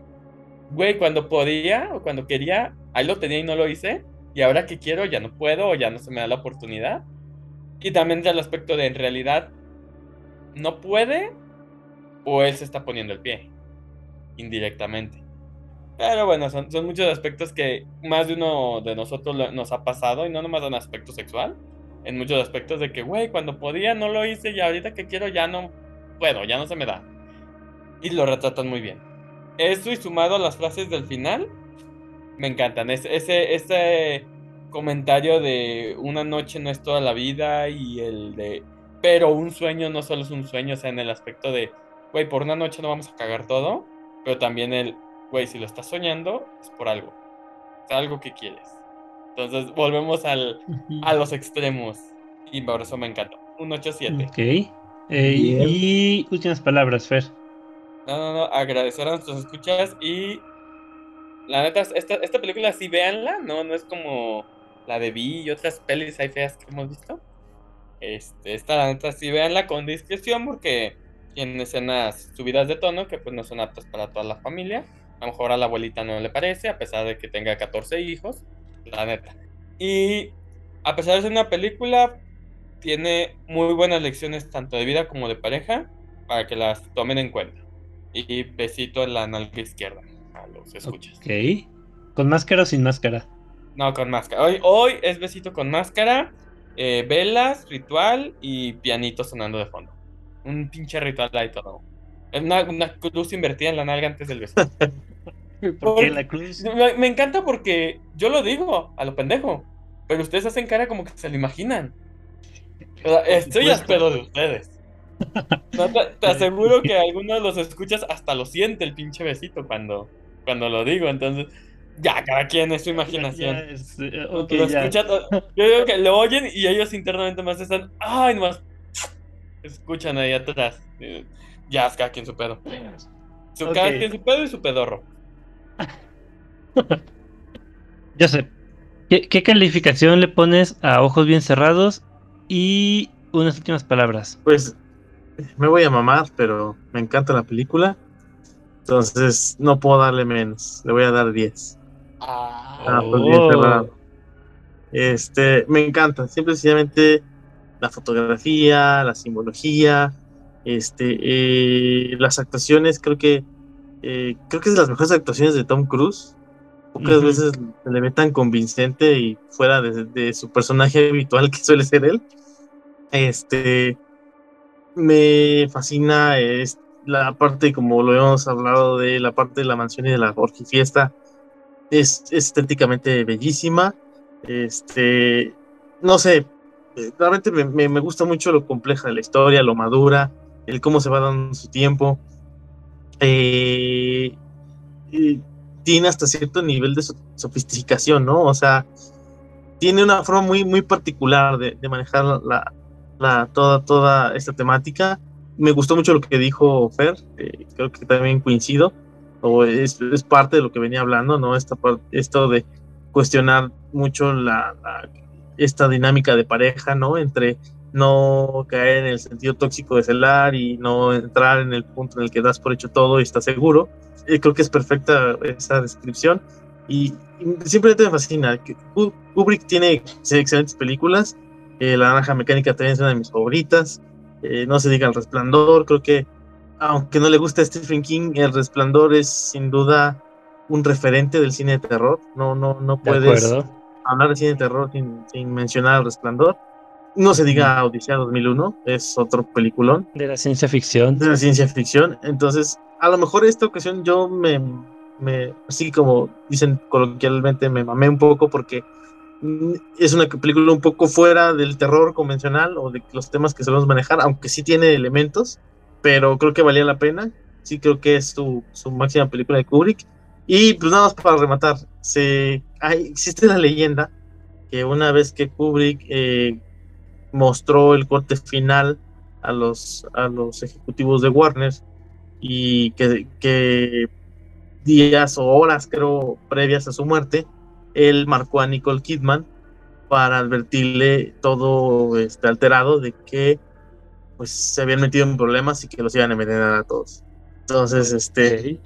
güey, cuando podía o cuando quería, ahí lo tenía y no lo hice. Y ahora que quiero, ya no puedo o ya no se me da la oportunidad. Y también del aspecto de en realidad no puede o él se está poniendo el pie indirectamente. Pero bueno, son, son muchos aspectos que más de uno de nosotros lo- nos ha pasado y no nomás en aspecto sexual, en muchos aspectos de que, güey, cuando podía no lo hice y ahorita que quiero ya no puedo, ya no se me da. Y lo retratan muy bien. Eso y sumado a las frases del final, me encantan. Ese, ese, ese comentario de una noche no es toda la vida y el de, pero un sueño no solo es un sueño, o sea, en el aspecto de, güey, por una noche no vamos a cagar todo, pero también el, güey, si lo estás soñando, es por algo. Es algo que quieres. Entonces volvemos al, a los extremos. Y por eso me encanta. Un 8-7. Ok. Eh, y, últimas palabras, Fer. No, no, no. Agradecer a nuestros escuchas y. La neta, esta, esta película sí véanla, no, no es como la de Vi y otras pelis ahí feas que hemos visto. Este, esta la neta sí véanla con discreción porque tiene escenas subidas de tono que pues no son aptas para toda la familia. A lo mejor a la abuelita no le parece, a pesar de que tenga 14 hijos, la neta. Y a pesar de ser una película, tiene muy buenas lecciones tanto de vida como de pareja para que las tomen en cuenta. Y besito en la nalga izquierda a los escuchas. Ok. ¿Con máscara o sin máscara? No, con máscara. Hoy, hoy es besito con máscara, eh, velas, ritual y pianito sonando de fondo. Un pinche ritual ahí todo. Es una, una cruz invertida en la nalga antes del beso. ¿Por qué la cruz? Me, me encanta porque yo lo digo a lo pendejo, pero ustedes hacen cara como que se lo imaginan. O sea, estoy a supuesto. pedo de ustedes. No, te, te aseguro que algunos de los escuchas hasta lo siente el pinche besito cuando, cuando lo digo. Entonces, ya, cada quien es su imaginación. Ya, es, eh, lo ya. escuchan, yo digo que lo oyen y ellos internamente más están, ay, nomás escuchan ahí atrás. Ya, es cada quien su pedo. Su, Ok. Cada quien su pedo y su pedorro. Ya sé. ¿Qué, qué calificación le pones a ojos bien cerrados? Y unas últimas palabras. Pues me voy a mamar, pero me encanta la película. Entonces no puedo darle menos. Le voy a dar 10. Ah, pues bien Oh. cerrado. Este, me encanta. Simple y sencillamente la fotografía, la simbología, este, eh, las actuaciones. Creo que eh, creo que es de las mejores actuaciones de Tom Cruise. Pocas veces se le ve tan convincente y fuera de, de su personaje habitual que suele ser él. Este, me fascina es la parte, como lo hemos hablado, de la parte de la mansión y de la orgifiesta. Es, es estéticamente bellísima. Este, no sé, eh, realmente me, me- me gusta mucho lo compleja de la historia, lo madura, el cómo se va dando su tiempo. Eh, y tiene hasta cierto nivel de so- sofisticación, ¿no? O sea, tiene una forma muy, muy particular de, de manejar la, la- toda, toda esta temática. Me gustó mucho lo que dijo Fer, eh, creo que también coincido, o es, es parte de lo que venía hablando, ¿no? Esta par- esto de cuestionar mucho la, la- esta dinámica de pareja, ¿no? Entre no caer en el sentido tóxico de celar y no entrar en el punto en el que das por hecho todo y estás seguro. Eh, creo que es perfecta esa descripción y, y simplemente me fascina. Kubrick tiene excelentes películas. eh, la Naranja Mecánica también es una de mis favoritas. eh, no se diga El Resplandor. Creo que, aunque no le gusta a Stephen King, El Resplandor es sin duda un referente del cine de terror. No, no, no De puedes hablar de cine de terror sin, sin mencionar El Resplandor. No se diga Odisea 2001, es otro peliculón De la ciencia ficción. de la ciencia ficción. Entonces, a lo mejor esta ocasión yo me, me así como dicen coloquialmente, me mamé un poco porque mm, es una película un poco fuera del terror convencional o de los temas que solemos manejar, aunque sí tiene elementos, pero creo que valía la pena. Sí creo que es su, su máxima película de Kubrick. Y pues nada más para rematar, se, hay, existe la leyenda que una vez que Kubrick eh, mostró el corte final a los, a los ejecutivos de Warner y que, que días o horas, creo, previas a su muerte, él marcó a Nicole Kidman para advertirle todo este, alterado de que pues se habían metido en problemas y que los iban a envenenar a todos. Entonces, este,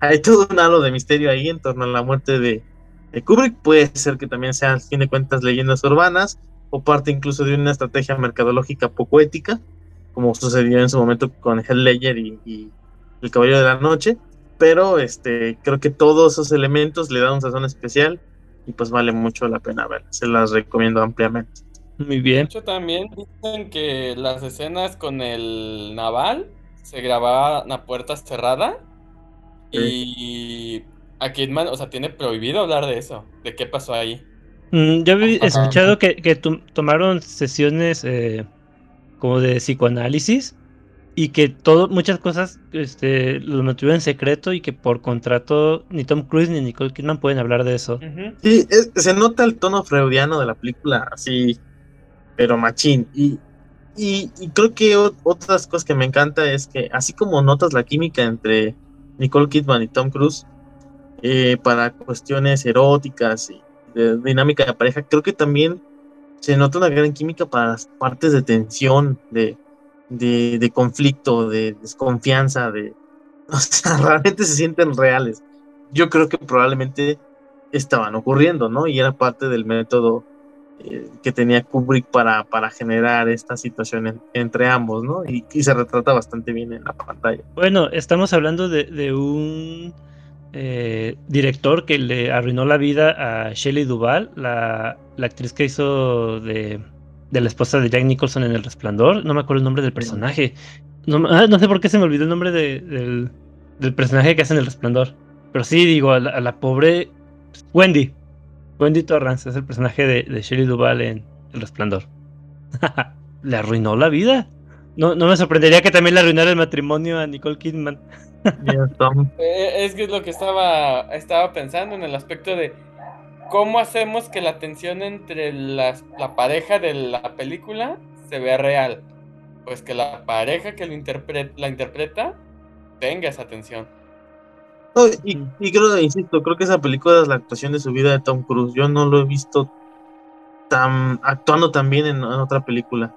hay todo un halo de misterio ahí en torno a la muerte de, de Kubrick. Puede ser que también sean, al fin de cuentas, leyendas urbanas o parte incluso de una estrategia mercadológica poco ética, como sucedió en su momento con Hell Ledger y, y El Caballero de la Noche. Pero este, creo que todos esos elementos le dan un sazón especial y pues vale mucho la pena ver. Se las recomiendo ampliamente. Muy De bien. hecho, también dicen que las escenas con el naval se grababan a puerta cerrada y a Kidman, o sea, tiene prohibido hablar de eso, de qué pasó ahí. Mm, yo había Ajá. escuchado que, que tu- tomaron sesiones eh, como de psicoanálisis y que todo, muchas cosas este, lo mantuvieron en secreto y que por contrato ni Tom Cruise ni Nicole Kidman pueden hablar de eso. Sí, es- se nota el tono freudiano de la película, así, pero machín. Y, y, y creo que o- otras cosas que me encanta es que, así como notas la química entre Nicole Kidman y Tom Cruise eh, para cuestiones eróticas y de dinámica de pareja, creo que también se nota una gran química para las partes de tensión, de, de, de conflicto, de desconfianza, de... O sea, realmente se sienten reales. Yo creo que probablemente estaban ocurriendo, ¿no? Y era parte del método eh, que tenía Kubrick para, para generar esta situación en- entre ambos, ¿no? Y, y se retrata bastante bien en la pantalla. Bueno, estamos hablando de, de un eh, director que le arruinó la vida a Shelley Duvall, la, la actriz que hizo de, de la esposa de Jack Nicholson en El Resplandor. No me acuerdo el nombre del personaje. No, ah, no sé por qué se me olvidó el nombre de- del, del personaje que hace en El Resplandor. Pero sí, digo, a la, a la pobre Wendy. Wendy Torrance es el personaje de, de Shelley Duvall en El Resplandor. le arruinó la vida. No, no me sorprendería que también le arruinara el matrimonio a Nicole Kidman. Eh, es que es lo que estaba, estaba pensando en el aspecto de cómo hacemos que la tensión entre las- la pareja de la película se vea real. Pues que la pareja que lo interpre- la interpreta tenga esa tensión. No, y, y creo, insisto, creo que esa película es la actuación de su vida de Tom Cruise. Yo no lo he visto tan actuando tan bien en, en otra película.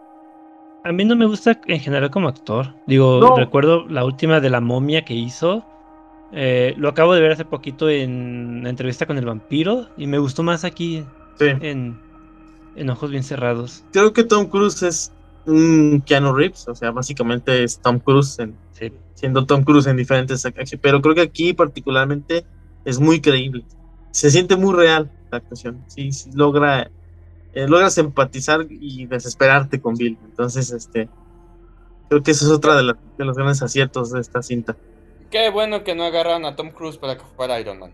A mí no me gusta en general como actor. Digo, No. recuerdo la última de la momia que hizo. Eh, lo acabo de ver hace poquito en la entrevista con el vampiro y me gustó más aquí Sí. en, en Ojos Bien Cerrados. Creo que Tom Cruise es un Keanu Reeves, o sea, básicamente es Tom Cruise en, Sí. siendo Tom Cruise en diferentes acciones, pero creo que aquí particularmente es muy creíble. Se siente muy real la actuación, sí, sí logra eh, logras empatizar y desesperarte con Bill. Entonces, este creo que eso es otra de, los grandes aciertos de esta cinta. Qué bueno que no agarraron a Tom Cruise para que fuera Iron Man.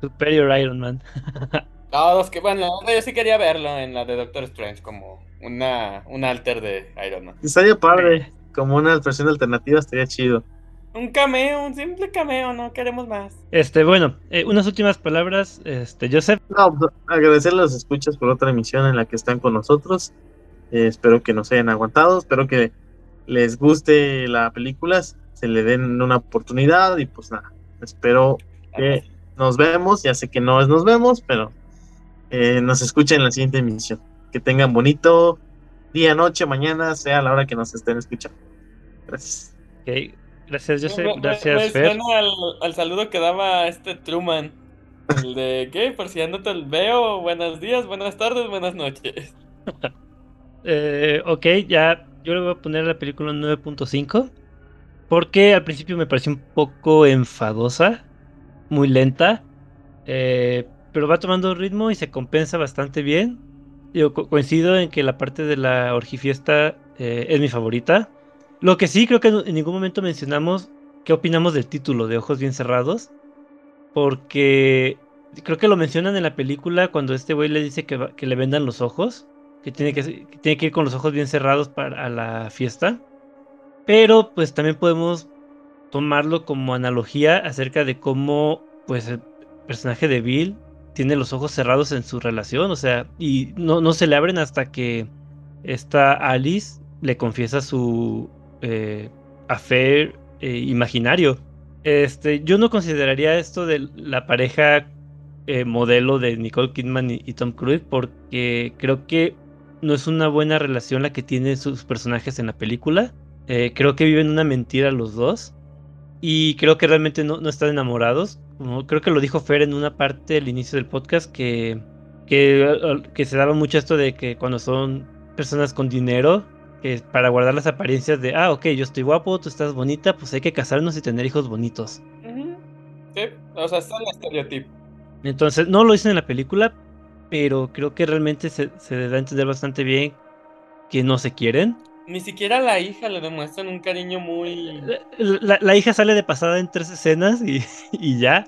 Superior Iron Man. No, los que, bueno, yo sí quería verlo en la de Doctor Strange como una, un alter de Iron Man. Estaría padre, como una versión alternativa estaría chido. Un cameo, un simple cameo, no queremos más. Este, bueno, eh, unas últimas palabras, este, Joseph. No, pues, agradecer a los escuchas por otra emisión en la que están con nosotros. Eh, espero que nos hayan aguantado, espero que les guste la película, se le den una oportunidad y pues nada, espero que nos vemos, ya sé que no es nos vemos, pero eh, nos escuchen en la siguiente emisión. Que tengan bonito día, noche, mañana, sea la hora que nos estén escuchando. Gracias. Ok, Gracias, Me- Joseph. me- Gracias, me Fer. suena al, al saludo que daba este Truman. El de, ¿qué? Por si ya no te veo, buenos días, buenas tardes, buenas noches. Eh, ok, ya yo le voy a poner la película un 9.5 porque al principio me pareció un poco enfadosa, muy lenta, eh, pero va tomando ritmo y se compensa bastante bien. Yo co- coincido en que la parte de la orgifiesta eh, es mi favorita. Lo que sí creo que en ningún momento mencionamos qué opinamos del título de Ojos Bien Cerrados, porque creo que lo mencionan en la película cuando este güey le dice que, va- que le vendan los ojos que tiene que, que tiene que ir con los ojos bien cerrados para a la fiesta. Pero pues también podemos tomarlo como analogía acerca de cómo pues el personaje de Bill tiene los ojos cerrados en su relación, o sea, y no, no se le abren hasta que esta Alice le confiesa su eh, affair eh, imaginario. Este, yo no consideraría esto de la pareja eh, modelo de Nicole Kidman y, Tom Cruise porque creo que no es una buena relación la que tienen sus personajes en la película. Eh, creo que viven una mentira los dos. Y creo que realmente no, no están enamorados. Creo que lo dijo Fer en una parte del inicio del podcast que, que se daba mucho esto de que cuando son personas con dinero, que para guardar las apariencias de, ah, ok, yo estoy guapo, tú estás bonita, pues hay que casarnos y tener hijos bonitos. Sí, o sea, está el estereotipo. Entonces, no lo dicen en la película, pero creo que realmente se, se da a entender bastante bien que no se quieren. Ni siquiera a la hija le demuestran un cariño muy... La, la- la hija sale de pasada en tres escenas y, y ya.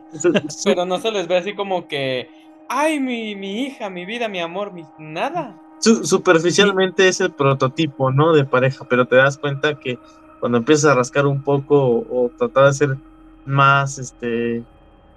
Pero no se les ve así como que... Ay, mi, mi hija, mi vida, mi amor, mi... Nada. Su- superficialmente es el prototipo, ¿no? De pareja, pero te das cuenta que cuando empiezas a rascar un poco o, o tratar de ser más, este,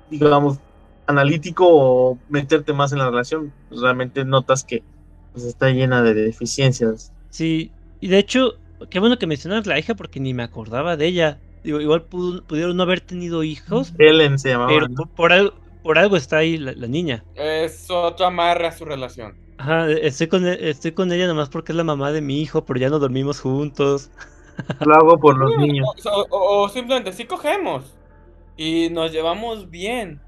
digamos, analítico o meterte más en la relación, pues realmente notas que pues, está llena de deficiencias. Sí, y de hecho, qué bueno que mencionas la hija porque ni me acordaba de ella. Digo, igual pudo- pudieron no haber tenido hijos, Helen se llamaba. pero ¿no? por, por algo, por algo está ahí la, la niña. Es otro amarre a su relación. Ajá, estoy con, e- estoy con ella nomás porque es la mamá de mi hijo, pero ya no dormimos juntos. Lo hago por los niños. O, o- o simplemente sí cogemos y nos llevamos bien,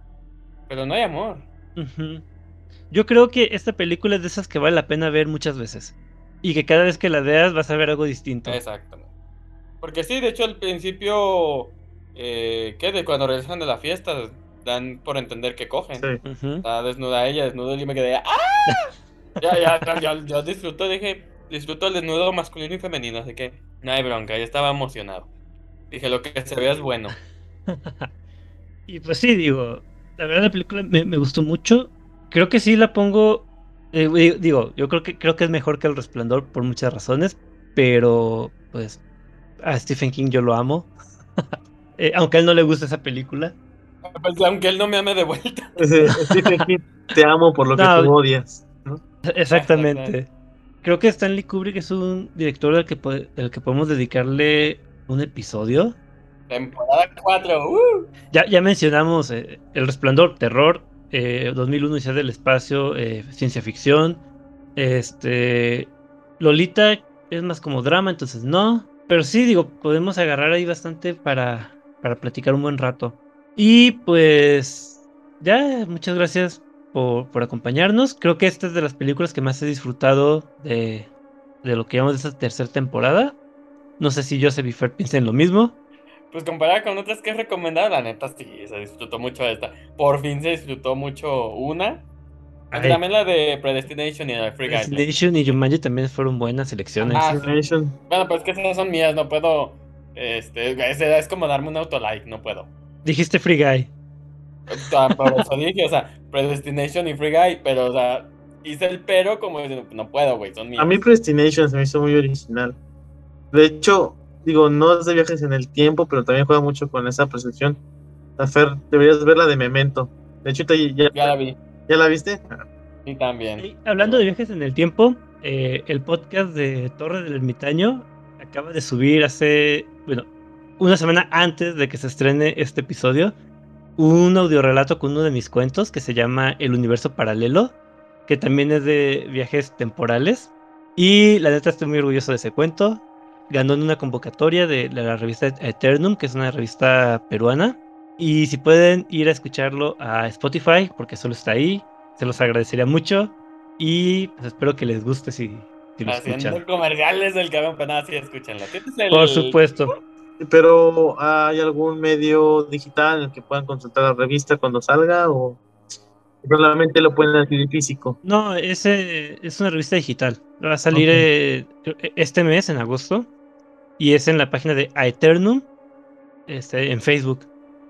pero no hay amor. Yo creo que esta película es de esas que vale la pena ver muchas veces. Y que cada vez que la veas vas a ver algo distinto. Exactamente. Porque sí, de hecho al principio, eh, ¿qué? De cuando regresan de la fiesta, dan por entender que cogen. Sí. Ujú. Está desnuda ella, desnudo y me quedé, ¡ah! Ya, ya, ya, ya, yo disfruto, dije, disfruto el desnudo masculino y femenino, así que no hay bronca, yo estaba emocionado. Dije, lo que se vea es bueno. Y pues sí, digo, la verdad la película me, me gustó mucho. Creo que sí la pongo, eh, di- digo, yo creo que creo que es mejor que El Resplandor por muchas razones, pero pues a Stephen King yo lo amo. Eh, aunque a él no le gusta esa película. Pues, aunque él no me ame de vuelta. Stephen King, te amo por lo que tú odias. ¿No? Exactamente. Creo que Stanley Kubrick es un director al que, al que podemos dedicarle un episodio. Temporada 4, ¡uh! Ya, ya mencionamos eh, El Resplandor, terror, eh, 2001 Odisea del Espacio, eh, ciencia ficción. Este. Lolita es más como drama, entonces no. Pero sí, digo, podemos agarrar ahí bastante para, para platicar un buen rato. Y pues. Ya, muchas gracias por, por acompañarnos. Creo que esta es de las películas que más he disfrutado de, de lo que llamamos de esta tercera temporada. No sé si Joseph y Fer piensen lo mismo. Pues comparada con otras que he recomendado, la neta sí, se disfrutó mucho esta. Por fin se disfrutó mucho una. Ay. También la de Predestination y la de Free Guy. Destination y Jumanji también fueron buenas selecciones. Ah, Destination. Bueno, pues que esas son mías, no puedo. Este, es, es como darme un autolike, no puedo. Dijiste Free Guy. Por eso dije, o sea, Predestination y Free Guy, pero, o sea, hice el pero como diciendo, no puedo, güey, son mías. A mí Predestination se me hizo muy original. De hecho, digo, no es de viajes en el tiempo, pero también juega mucho con esa percepción. La Fer, deberías ver la de Memento. De hecho, te- ya, Ya la vi, ¿ya la viste? sí, también. Y hablando de viajes en el tiempo, eh, el podcast de Torre del Ermitaño acaba de subir hace, bueno, una semana antes de que se estrene este episodio, un audiorelato con uno de mis cuentos que se llama El Universo Paralelo, que también es de viajes temporales. Y la neta estoy muy orgulloso de ese cuento. Ganó en una convocatoria de, la revista Eternum, que es una revista peruana. Y si pueden ir a escucharlo a Spotify, porque solo está ahí, se los agradecería mucho. Y pues espero que les guste si, si lo Haciendo escuchan. comerciales del cabrón, pero nada, sí, escúchenlo. Por supuesto. Pero ¿hay algún medio digital en el que puedan consultar la revista cuando salga o solamente lo pueden adquirir físico? No, ese es una revista digital. Va a salir eh, este mes, en agosto. Y es en la página de Aeternum, este, en Facebook.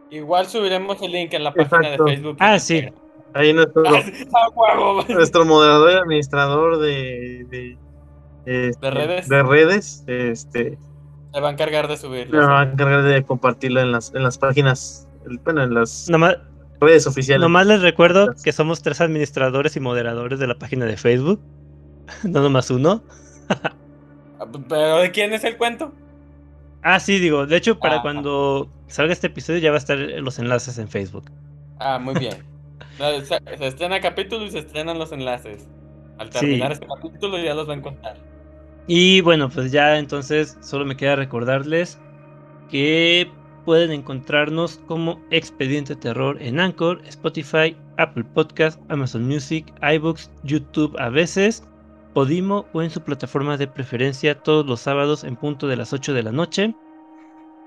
Igual subiremos el link en la página Exacto. de Facebook. Ah, sí. Ahí nuestro, Ah, huevo. nuestro moderador y administrador de, de, este, ¿De redes? de redes, este, Se va a encargar de subirlo. me va a encargar de compartirlo en las, en las páginas, bueno, en las Nomás, redes oficiales. nomás les recuerdo que somos tres administradores y moderadores de la página de Facebook. No nomás uno. ¿Pero de quién es el cuento? Ah, sí, digo. De hecho, para Ah. cuando salga este episodio ya va a estar los enlaces en Facebook. Ah, muy bien. No, Se, se estrena capítulo y se estrenan los enlaces. Al Sí. terminar este capítulo ya los va a encontrar. Y bueno, pues ya entonces solo me queda recordarles que pueden encontrarnos como Expediente Terror en Anchor, Spotify, Apple Podcast, Amazon Music, iBooks, YouTube a veces, Podimo o en su plataforma de preferencia todos los sábados en punto de las 8 de la noche.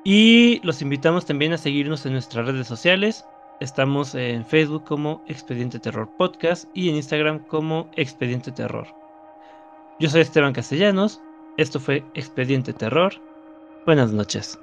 Y los invitamos también a seguirnos en nuestras redes sociales. Estamos en Facebook como Expediente Terror Podcast y en Instagram como Expediente Terror. Yo soy Esteban Castellanos. Esto fue Expediente Terror. Buenas noches.